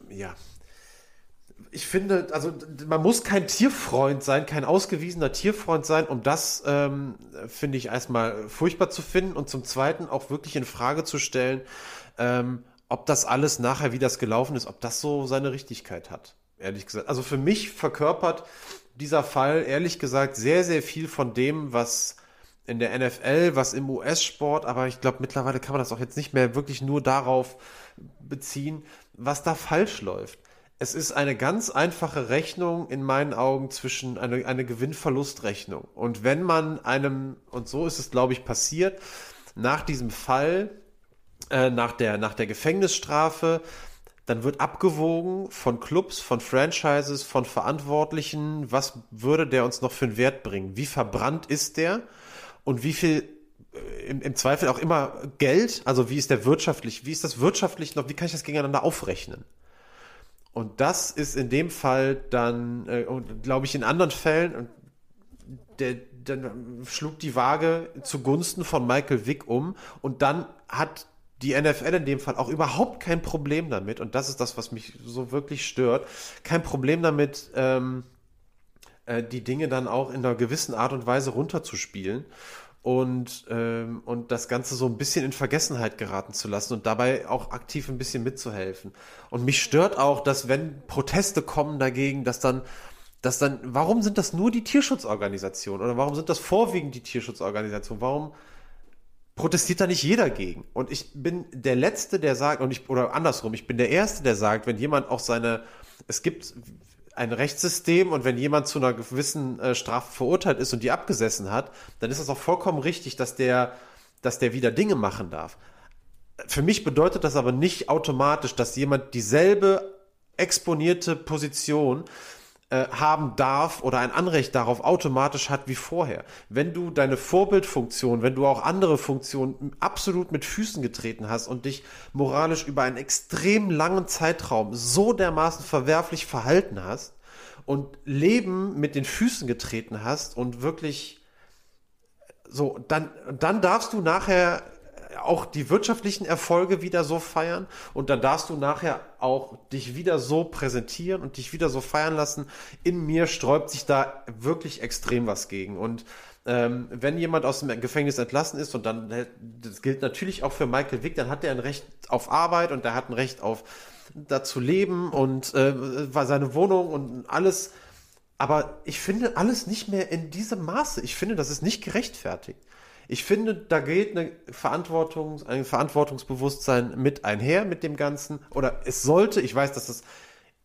Speaker 1: ja, ich finde, also man muss kein Tierfreund sein, kein ausgewiesener Tierfreund sein, um das, ähm, finde ich, erstmal furchtbar zu finden und zum Zweiten auch wirklich in Frage zu stellen, ähm, ob das alles nachher, wie das gelaufen ist, ob das so seine Richtigkeit hat. Ehrlich gesagt. Also für mich verkörpert dieser Fall ehrlich gesagt sehr, sehr viel von dem, was in der NFL, was im US-Sport, aber ich glaube, mittlerweile kann man das auch jetzt nicht mehr wirklich nur darauf beziehen, was da falsch läuft. Es ist eine ganz einfache Rechnung in meinen Augen zwischen eine, eine Gewinn-Verlust-Rechnung. Und wenn man einem, und so ist es, glaube ich, passiert, nach diesem Fall, äh, nach, der, nach der Gefängnisstrafe, dann wird abgewogen von Clubs, von Franchises, von Verantwortlichen, was würde der uns noch für einen Wert bringen? Wie verbrannt ist der? Und wie viel äh, im, im Zweifel auch immer Geld, also wie ist der wirtschaftlich, wie ist das wirtschaftlich noch, wie kann ich das gegeneinander aufrechnen? Und das ist in dem Fall dann, äh, glaube ich in anderen Fällen, der, dann schlug die Waage zugunsten von Michael Wick um und dann hat die NFL in dem Fall auch überhaupt kein Problem damit, und das ist das, was mich so wirklich stört, kein Problem damit, ähm, äh, die Dinge dann auch in einer gewissen Art und Weise runterzuspielen. und, ähm, und das Ganze so ein bisschen in Vergessenheit geraten zu lassen und dabei auch aktiv ein bisschen mitzuhelfen. Und mich stört auch, dass wenn Proteste kommen dagegen, dass dann, dass dann, warum sind das nur die Tierschutzorganisationen oder warum sind das vorwiegend die Tierschutzorganisationen? Warum protestiert da nicht jeder gegen? Und ich bin der Letzte, der sagt, und ich, oder andersrum, ich bin der Erste, der sagt, wenn jemand auch seine, es gibt, ein Rechtssystem und wenn jemand zu einer gewissen äh, Strafe verurteilt ist und die abgesessen hat, dann ist es auch vollkommen richtig, dass der, dass der wieder Dinge machen darf. Für mich bedeutet das aber nicht automatisch, dass jemand dieselbe exponierte Position äh, haben darf oder ein Anrecht darauf automatisch hat wie vorher. Wenn du deine Vorbildfunktion, wenn du auch andere Funktionen absolut mit Füßen getreten hast und dich moralisch über einen extrem langen Zeitraum so dermaßen verwerflich verhalten hast und Leben mit den Füßen getreten hast und wirklich so, dann, dann darfst du nachher auch die wirtschaftlichen Erfolge wieder so feiern und dann darfst du nachher auch dich wieder so präsentieren und dich wieder so feiern lassen. In mir sträubt sich da wirklich extrem was gegen und ähm, wenn jemand aus dem Gefängnis entlassen ist und dann, das gilt natürlich auch für Michael Wick, dann hat er ein Recht auf Arbeit und er hat ein Recht auf dazu leben und äh, seine Wohnung und alles. Aber ich finde alles nicht mehr in diesem Maße. Ich finde, das ist nicht gerechtfertigt. Ich finde, da geht eine Verantwortung, ein Verantwortungsbewusstsein mit einher mit dem Ganzen. Oder es sollte, ich weiß, dass das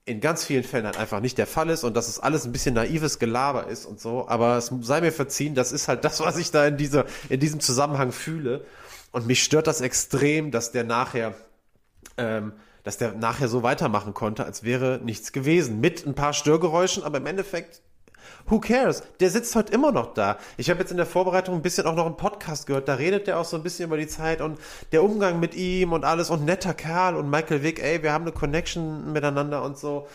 Speaker 1: in ganz vielen Fällen halt einfach nicht der Fall ist und dass es alles ein bisschen naives Gelaber ist und so. Aber es sei mir verziehen, das ist halt das, was ich da in dieser, in diesem Zusammenhang fühle. Und mich stört das extrem, dass der nachher, ähm, dass der nachher so weitermachen konnte, als wäre nichts gewesen. Mit ein paar Störgeräuschen, aber im Endeffekt Who cares? Der sitzt heute immer noch da. Ich habe jetzt in der Vorbereitung ein bisschen auch noch einen Podcast gehört. Da redet der auch so ein bisschen über die Zeit und der Umgang mit ihm und alles und netter Kerl und Michael Wick, ey, wir haben eine Connection miteinander und so.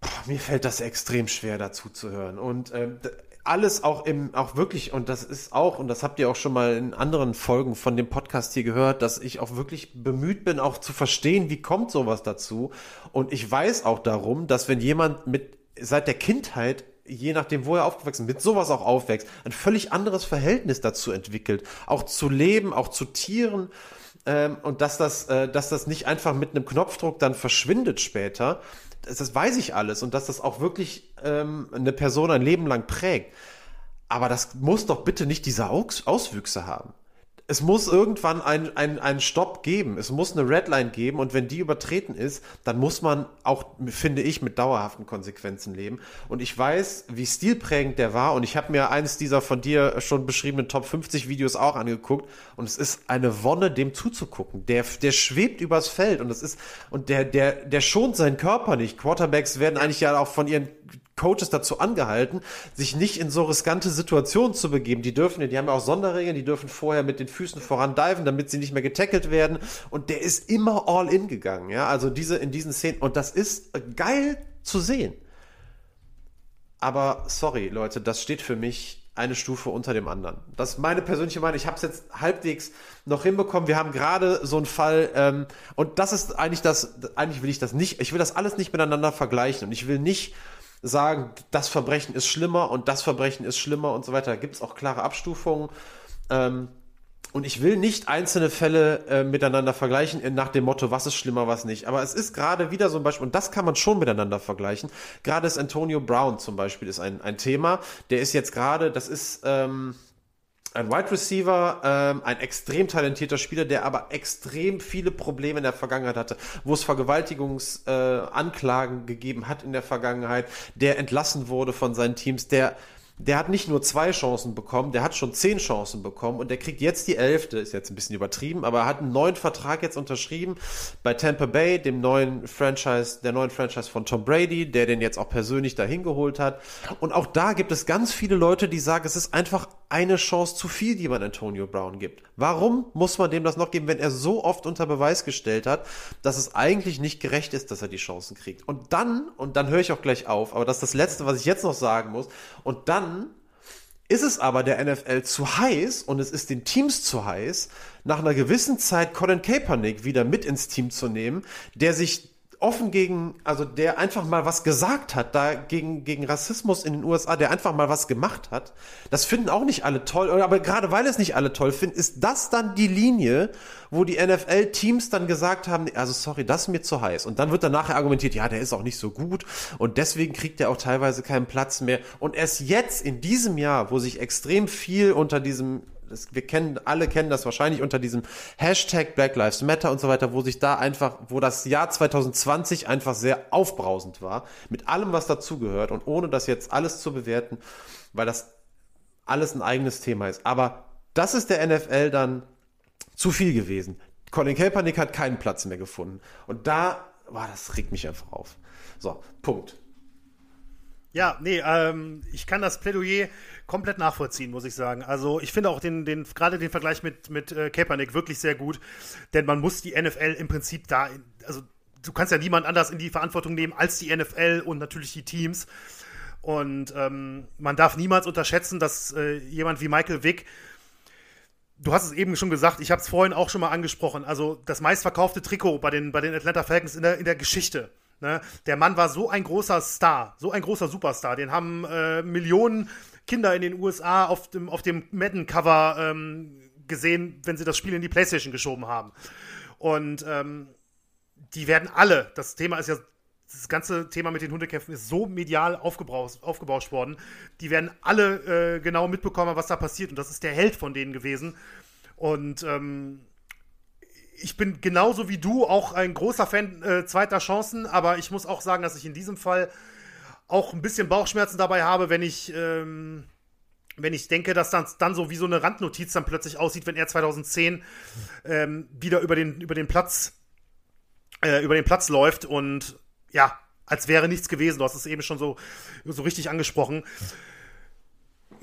Speaker 1: Boah, mir fällt das extrem schwer, dazu zu hören. Und ähm, alles auch im, auch wirklich, und das ist auch, und das habt ihr auch schon mal in anderen Folgen von dem Podcast hier gehört, dass ich auch wirklich bemüht bin, auch zu verstehen, wie kommt sowas dazu. Und ich weiß auch darum, dass wenn jemand mit seit der Kindheit je nachdem, wo er aufgewachsen ist, mit sowas auch aufwächst, ein völlig anderes Verhältnis dazu entwickelt, auch zu Leben, auch zu Tieren ähm, und dass das, äh, dass das nicht einfach mit einem Knopfdruck dann verschwindet später, das, das weiß ich alles und dass das auch wirklich ähm, eine Person ein Leben lang prägt. Aber das muss doch bitte nicht diese Aus Auswüchse haben es muss irgendwann einen ein Stopp geben. Es muss eine Redline geben und wenn die übertreten ist, dann muss man auch, finde ich, mit dauerhaften Konsequenzen leben. Und ich weiß, wie stilprägend der war und ich habe mir eines dieser von dir schon beschriebenen Top 50 Videos auch angeguckt und es ist eine Wonne, dem zuzugucken. Der, der schwebt übers Feld und es ist, und der, der, der schont seinen Körper nicht. Quarterbacks werden eigentlich ja auch von ihren Coaches dazu angehalten, sich nicht in so riskante Situationen zu begeben. Die dürfen, die haben ja auch Sonderregeln, die dürfen vorher mit den Füßen voran diven, damit sie nicht mehr getackelt werden. Und der ist immer all in gegangen, ja. Also diese, in diesen Szenen. Und das ist geil zu sehen. Aber sorry, Leute, das steht für mich eine Stufe unter dem anderen. Das ist meine persönliche Meinung. Ich habe es jetzt halbwegs noch hinbekommen. Wir haben gerade so einen Fall ähm, und das ist eigentlich das. Eigentlich will ich das nicht. Ich will das alles nicht miteinander vergleichen und ich will nicht sagen, das Verbrechen ist schlimmer und das Verbrechen ist schlimmer und so weiter. Da gibt es auch klare Abstufungen. Ähm, und ich will nicht einzelne Fälle äh, miteinander vergleichen nach dem Motto, was ist schlimmer, was nicht. Aber es ist gerade wieder so ein Beispiel, und das kann man schon miteinander vergleichen. Gerade ist Antonio Brown zum Beispiel ist ein, ein Thema. Der ist jetzt gerade, das ist, ähm, ein Wide Receiver, ähm, ein extrem talentierter Spieler, der aber extrem viele Probleme in der Vergangenheit hatte, wo es Vergewaltigungsanklagen äh, gegeben hat in der Vergangenheit, der entlassen wurde von seinen Teams, der der hat nicht nur zwei Chancen bekommen, der hat schon zehn Chancen bekommen und der kriegt jetzt die elfte, ist jetzt ein bisschen übertrieben, aber er hat einen neuen Vertrag jetzt unterschrieben bei Tampa Bay, dem neuen Franchise, der neuen Franchise von Tom Brady, der den jetzt auch persönlich dahin geholt hat. Und auch da gibt es ganz viele Leute, die sagen, es ist einfach eine Chance zu viel, die man Antonio Brown gibt. Warum muss man dem das noch geben, wenn er so oft unter Beweis gestellt hat, dass es eigentlich nicht gerecht ist, dass er die Chancen kriegt? Und dann, und dann höre ich auch gleich auf, aber das ist das Letzte, was ich jetzt noch sagen muss, und dann ist es aber der NFL zu heiß und es ist den Teams zu heiß, nach einer gewissen Zeit Colin Kaepernick wieder mit ins Team zu nehmen, der sich offen gegen, also der einfach mal was gesagt hat, da gegen, gegen Rassismus in den USA, der einfach mal was gemacht hat, das finden auch nicht alle toll, aber gerade weil es nicht alle toll finden, ist das dann die Linie, wo die NFL-Teams dann gesagt haben, also sorry, das ist mir zu heiß. Und dann wird dann nachher argumentiert, ja, der ist auch nicht so gut und deswegen kriegt er auch teilweise keinen Platz mehr. Und erst jetzt in diesem Jahr, wo sich extrem viel unter diesem das, wir kennen, alle kennen das wahrscheinlich unter diesem Hashtag Black Lives Matter und so weiter, wo sich da einfach, wo das Jahr 2020 einfach sehr aufbrausend war, mit allem, was dazugehört und ohne das jetzt alles zu bewerten, weil das alles ein eigenes Thema ist. Aber das ist der NFL dann zu viel gewesen. Colin Kaepernick hat keinen Platz mehr gefunden. Und da, boah, das regt mich einfach auf. So, Punkt.
Speaker 2: Ja, nee, ähm, ich kann das Plädoyer komplett nachvollziehen, muss ich sagen. Also ich finde auch den, den gerade den Vergleich mit, mit äh, Kaepernick wirklich sehr gut, denn man muss die NFL im Prinzip da, also du kannst ja niemand anders in die Verantwortung nehmen als die NFL und natürlich die Teams. Und ähm, man darf niemals unterschätzen, dass äh, jemand wie Michael Vick, du hast es eben schon gesagt, ich habe es vorhin auch schon mal angesprochen, also das meistverkaufte Trikot bei den, bei den Atlanta Falcons in der, in der Geschichte. Ne? Der Mann war so ein großer Star, so ein großer Superstar. Den haben äh, Millionen Kinder in den USA auf dem, auf dem Madden-Cover ähm, gesehen, wenn sie das Spiel in die Playstation geschoben haben. Und ähm, die werden alle, das Thema ist ja, das ganze Thema mit den Hundekämpfen ist so medial aufgebauscht worden, die werden alle äh, genau mitbekommen, was da passiert. Und das ist der Held von denen gewesen. Und ähm, ich bin genauso wie du auch ein großer Fan äh, zweiter Chancen, aber ich muss auch sagen, dass ich in diesem Fall auch ein bisschen Bauchschmerzen dabei habe, wenn ich, ähm, wenn ich denke, dass das dann so wie so eine Randnotiz dann plötzlich aussieht, wenn er 2010 ähm, wieder über den, über den Platz äh, über den Platz läuft und ja, als wäre nichts gewesen. Du hast es eben schon so, so richtig angesprochen.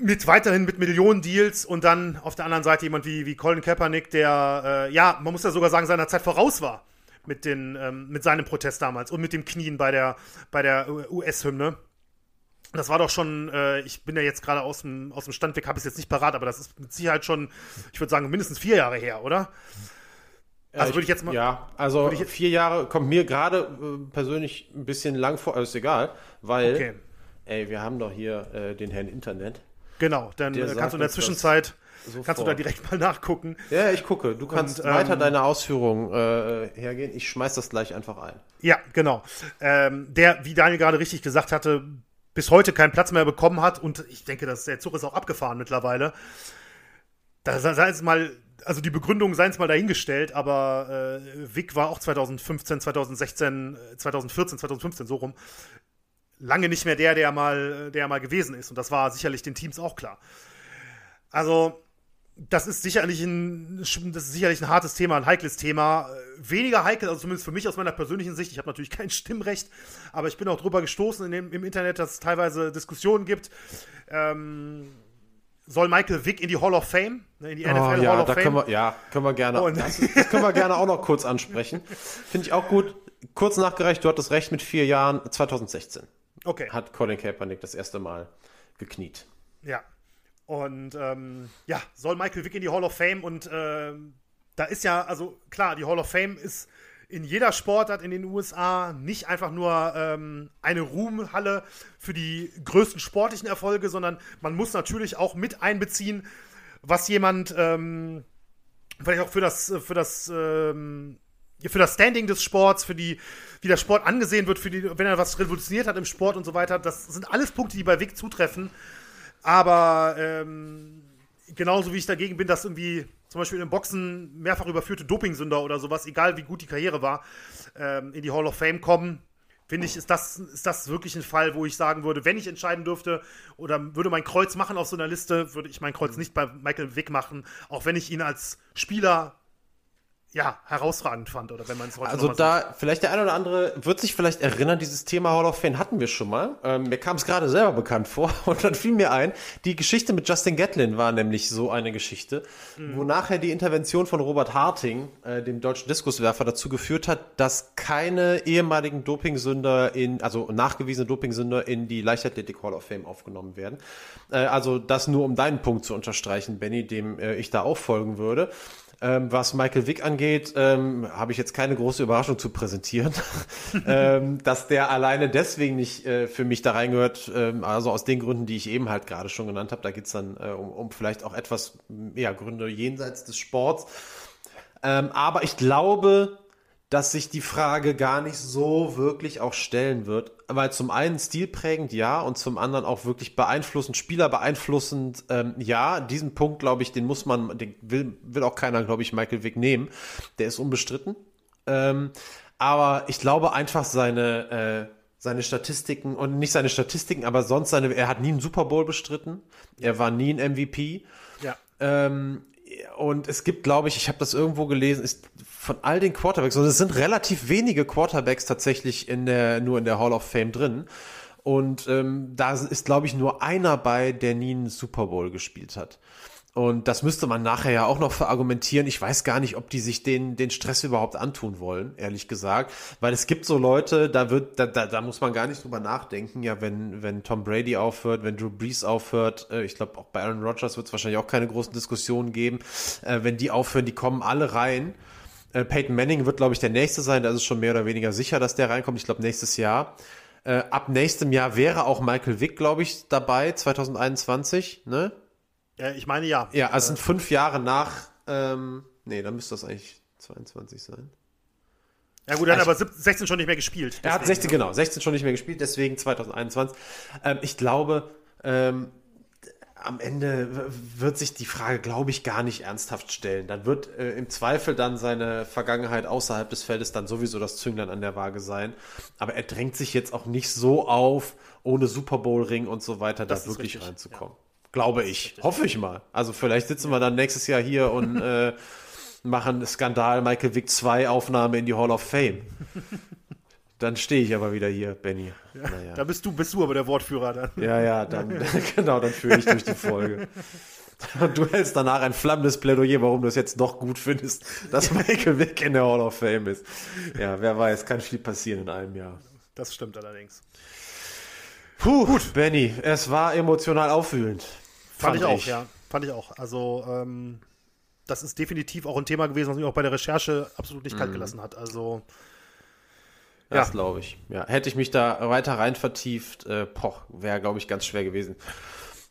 Speaker 2: Mit weiterhin mit Millionen Deals und dann auf der anderen Seite jemand wie, wie Colin Kaepernick, der, äh, ja, man muss ja sogar sagen, seiner Zeit voraus war mit, den, ähm, mit seinem Protest damals und mit dem Knien bei der, bei der US-Hymne. Das war doch schon, äh, ich bin ja jetzt gerade aus dem, aus dem Stand weg, habe es jetzt nicht parat, aber das ist mit Sicherheit schon, ich würde sagen, mindestens vier Jahre her, oder?
Speaker 1: Also würde ich jetzt mal. Ja, also vier Jahre kommt mir gerade äh, persönlich ein bisschen lang vor, ist egal, weil, okay. ey, wir haben doch hier äh, den Herrn Internet.
Speaker 2: Genau, dann äh, kannst du in der Zwischenzeit Sofort. Kannst du da direkt mal nachgucken?
Speaker 1: Ja, ich gucke. Du kannst und, weiter ähm, deine Ausführungen äh, hergehen. Ich schmeiß das gleich einfach ein.
Speaker 2: Ja, genau. Ähm, der, wie Daniel gerade richtig gesagt hatte, bis heute keinen Platz mehr bekommen hat und ich denke, dass der Zug ist auch abgefahren mittlerweile. Da sei es mal, also die Begründung seien es mal dahingestellt, aber äh, Vic war auch 2015, 2016, 2014, 2015 so rum lange nicht mehr der, der mal, der mal gewesen ist und das war sicherlich den Teams auch klar. Also das ist sicherlich ein, das ist sicherlich ein hartes Thema, ein heikles Thema. Weniger heikel, also zumindest für mich aus meiner persönlichen Sicht. Ich habe natürlich kein Stimmrecht, aber ich bin auch drüber gestoßen in dem, im Internet, dass es teilweise Diskussionen gibt. Ähm, soll Michael Vick in die Hall of Fame,
Speaker 1: ne, in die NFL oh, ja, Hall of da Fame? Können wir, ja, können wir gerne. Das, das, können wir gerne auch noch kurz ansprechen. Finde ich auch gut. Kurz nachgereicht, du hattest recht mit vier Jahren. 2016 okay. hat Colin Kaepernick das erste Mal gekniet.
Speaker 2: Ja, und ähm, ja, soll Michael Vick in die Hall of Fame und äh, da ist ja, also klar, die Hall of Fame ist in jeder Sportart in den USA nicht einfach nur ähm, eine Ruhmhalle für die größten sportlichen Erfolge, sondern man muss natürlich auch mit einbeziehen, was jemand ähm, vielleicht auch für das, für das, ähm, für das Standing des Sports, für die, wie der Sport angesehen wird, für die, wenn er was revolutioniert hat im Sport und so weiter. Das sind alles Punkte, die bei Vic zutreffen. Aber ähm, genauso wie ich dagegen bin, dass irgendwie zum Beispiel im Boxen mehrfach überführte Dopingsünder oder sowas, egal wie gut die Karriere war, ähm, in die Hall of Fame kommen, finde ich, ist das, ist das wirklich ein Fall, wo ich sagen würde, wenn ich entscheiden dürfte oder würde mein Kreuz machen auf so einer Liste, würde ich mein Kreuz nicht bei Michael Wick machen, auch wenn ich ihn als Spieler ja, herausragend fand, oder wenn man es
Speaker 1: heute Also da, sieht. vielleicht der eine oder andere wird sich vielleicht erinnern, dieses Thema Hall of Fame hatten wir schon mal. Ähm, mir kam es gerade selber bekannt vor und dann fiel mir ein, die Geschichte mit Justin Gatlin war nämlich so eine Geschichte, mhm. wo nachher die Intervention von Robert Harting, äh, dem deutschen Diskuswerfer, dazu geführt hat, dass keine ehemaligen Dopingsünder in, also nachgewiesene Dopingsünder in die Leichtathletik Hall of Fame aufgenommen werden. Äh, also das nur um deinen Punkt zu unterstreichen, Benny, dem äh, ich da auch folgen würde. Ähm, was Michael Wick angeht, ähm, habe ich jetzt keine große Überraschung zu präsentieren. ähm, dass der alleine deswegen nicht äh, für mich da reingehört, ähm, also aus den Gründen, die ich eben halt gerade schon genannt habe. Da geht's dann äh, um, um vielleicht auch etwas ja, Gründe jenseits des Sports. Ähm, aber ich glaube, dass sich die Frage gar nicht so wirklich auch stellen wird, weil zum einen stilprägend ja und zum anderen auch wirklich beeinflussend, Spieler beeinflussend ähm, ja. Diesen Punkt, glaube ich, den muss man, den will, will auch keiner, glaube ich, Michael Wick nehmen. Der ist unbestritten. Ähm, aber ich glaube einfach seine, äh, seine Statistiken und nicht seine Statistiken, aber sonst seine, er hat nie einen Super Bowl bestritten. Er war nie ein MVP.
Speaker 2: Ja.
Speaker 1: Ähm, und es gibt, glaube ich, ich habe das irgendwo gelesen, ist von all den Quarterbacks, und es sind relativ wenige Quarterbacks tatsächlich in der, nur in der Hall of Fame drin. Und ähm, da ist, glaube ich, nur einer bei, der nie einen Super Bowl gespielt hat. Und das müsste man nachher ja auch noch verargumentieren. Ich weiß gar nicht, ob die sich den, den Stress überhaupt antun wollen, ehrlich gesagt. Weil es gibt so Leute, da wird, da, da, da muss man gar nicht drüber nachdenken. Ja, wenn, wenn Tom Brady aufhört, wenn Drew Brees aufhört, äh, ich glaube auch bei Aaron Rodgers wird es wahrscheinlich auch keine großen Diskussionen geben. Äh, wenn die aufhören, die kommen alle rein. Äh, Peyton Manning wird, glaube ich, der nächste sein. Da ist es schon mehr oder weniger sicher, dass der reinkommt. Ich glaube, nächstes Jahr. Äh, ab nächstem Jahr wäre auch Michael Vick, glaube ich, dabei, 2021, ne?
Speaker 2: Ja, ich meine ja.
Speaker 1: Ja, also sind fünf Jahre nach, ähm, nee, dann müsste das eigentlich 22 sein.
Speaker 2: Ja gut, er hat aber 16 schon nicht mehr gespielt.
Speaker 1: Er hat 16, genau, 16 schon nicht mehr gespielt, deswegen 2021. Ähm, ich glaube, ähm, am Ende wird sich die Frage, glaube ich, gar nicht ernsthaft stellen. Dann wird äh, im Zweifel dann seine Vergangenheit außerhalb des Feldes dann sowieso das Zünglein an der Waage sein. Aber er drängt sich jetzt auch nicht so auf, ohne Super Bowl Ring und so weiter,
Speaker 2: Das
Speaker 1: da wirklich
Speaker 2: richtig,
Speaker 1: reinzukommen. Glaube ich. Hoffe ich mal. Also vielleicht sitzen wir dann nächstes Jahr hier und äh, machen Skandal Michael Vick 2 Aufnahme in die Hall of Fame. Dann stehe ich aber wieder hier, Benny. Naja.
Speaker 2: Da bist du, bist du aber der Wortführer dann.
Speaker 1: Ja, ja, dann, genau, dann führe ich durch die Folge. Und du hältst danach ein flammendes Plädoyer, warum du es jetzt doch gut findest, dass Michael Vick in der Hall of Fame ist. Ja, wer weiß, kann viel passieren in einem Jahr.
Speaker 2: Das stimmt allerdings.
Speaker 1: Puh, gut, Benny, es war emotional aufwühlend.
Speaker 2: Fand, ich auch, ja. Fand ich auch. Also, ähm, das ist definitiv auch ein Thema gewesen, was mich auch bei der Recherche absolut nicht kalt gelassen hat. Also,
Speaker 1: Das
Speaker 2: Ja.
Speaker 1: glaube ich. Ja, hätte ich mich da weiter rein vertieft, äh, poch, wäre, glaube ich, ganz schwer gewesen,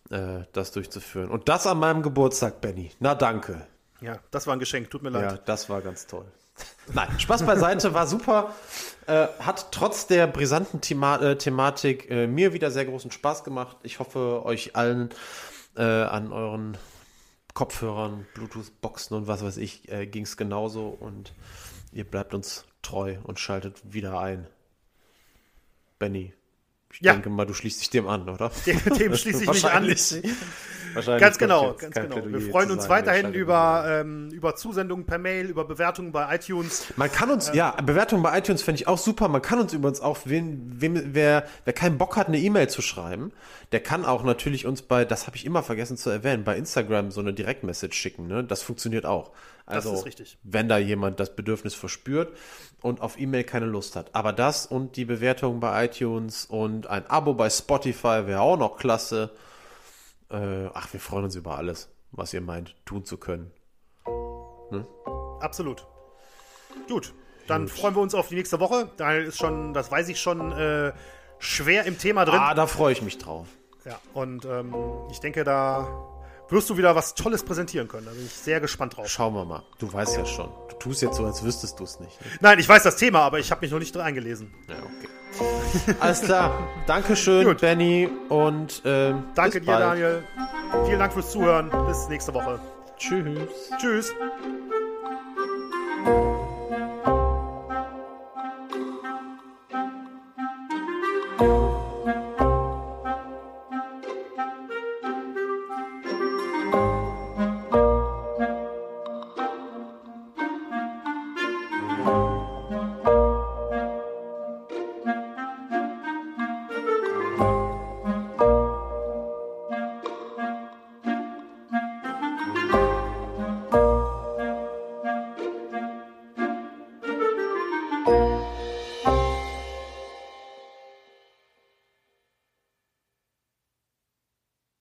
Speaker 1: äh, das durchzuführen. Und das an meinem Geburtstag, Benny. Na, danke.
Speaker 2: ja, das war ein Geschenk. Tut mir
Speaker 1: Ja,
Speaker 2: leid.
Speaker 1: das war ganz toll. Nein, Spaß beiseite, war super. Äh, hat trotz der brisanten Thema äh, Thematik äh, mir wieder sehr großen Spaß gemacht. Ich hoffe, euch allen äh, an euren Kopfhörern, Bluetooth-Boxen und was weiß ich, äh, ging es genauso. Und ihr bleibt uns treu und schaltet wieder ein. Benny, ich
Speaker 2: Ja.
Speaker 1: denke mal, du schließt dich dem an, oder?
Speaker 2: Dem, dem schließe ich mich an.
Speaker 1: Wahrscheinlich. Wahrscheinlich
Speaker 2: Ganz genau, ganz genau. Wir
Speaker 1: Plädoyer
Speaker 2: freuen
Speaker 1: zu
Speaker 2: uns weiterhin über, ähm, über Zusendungen per Mail, über Bewertungen bei iTunes.
Speaker 1: Man kann uns, ja, Bewertungen bei iTunes finde ich auch super. Man kann uns übrigens auch, wen, wem, wer, wer keinen Bock hat, eine E-Mail zu schreiben, der kann auch natürlich uns bei, das habe ich immer vergessen zu erwähnen, bei Instagram so eine Direktmessage schicken. Ne? Das funktioniert auch. Also,
Speaker 2: ist richtig.
Speaker 1: wenn da jemand das Bedürfnis verspürt und auf E-Mail keine Lust hat. Aber das und die Bewertung bei iTunes und ein Abo bei Spotify wäre auch noch klasse. Äh, ach, wir freuen uns über alles, was ihr meint, tun zu können.
Speaker 2: Absolut. Gut, dann freuen wir uns auf die nächste Woche. Daniel ist schon, das weiß ich schon, äh, schwer im Thema drin.
Speaker 1: Ah, da freue ich mich drauf.
Speaker 2: Ja, und ähm, ich denke, da wirst du wieder was Tolles präsentieren können. Da bin ich sehr gespannt drauf.
Speaker 1: Schauen wir mal. Du weißt ja schon. Du tust jetzt so, als wüsstest du es nicht. Ne?
Speaker 2: Nein, ich weiß das Thema, aber ich habe mich noch nicht drin eingelesen.
Speaker 1: Ja, okay. Alles klar. Dankeschön,
Speaker 2: Gut.
Speaker 1: Benny. Und ähm,
Speaker 2: Danke dir,
Speaker 1: bald.
Speaker 2: Daniel. Vielen Dank fürs Zuhören. Bis nächste Woche.
Speaker 1: Tschüss.
Speaker 2: Tschüss.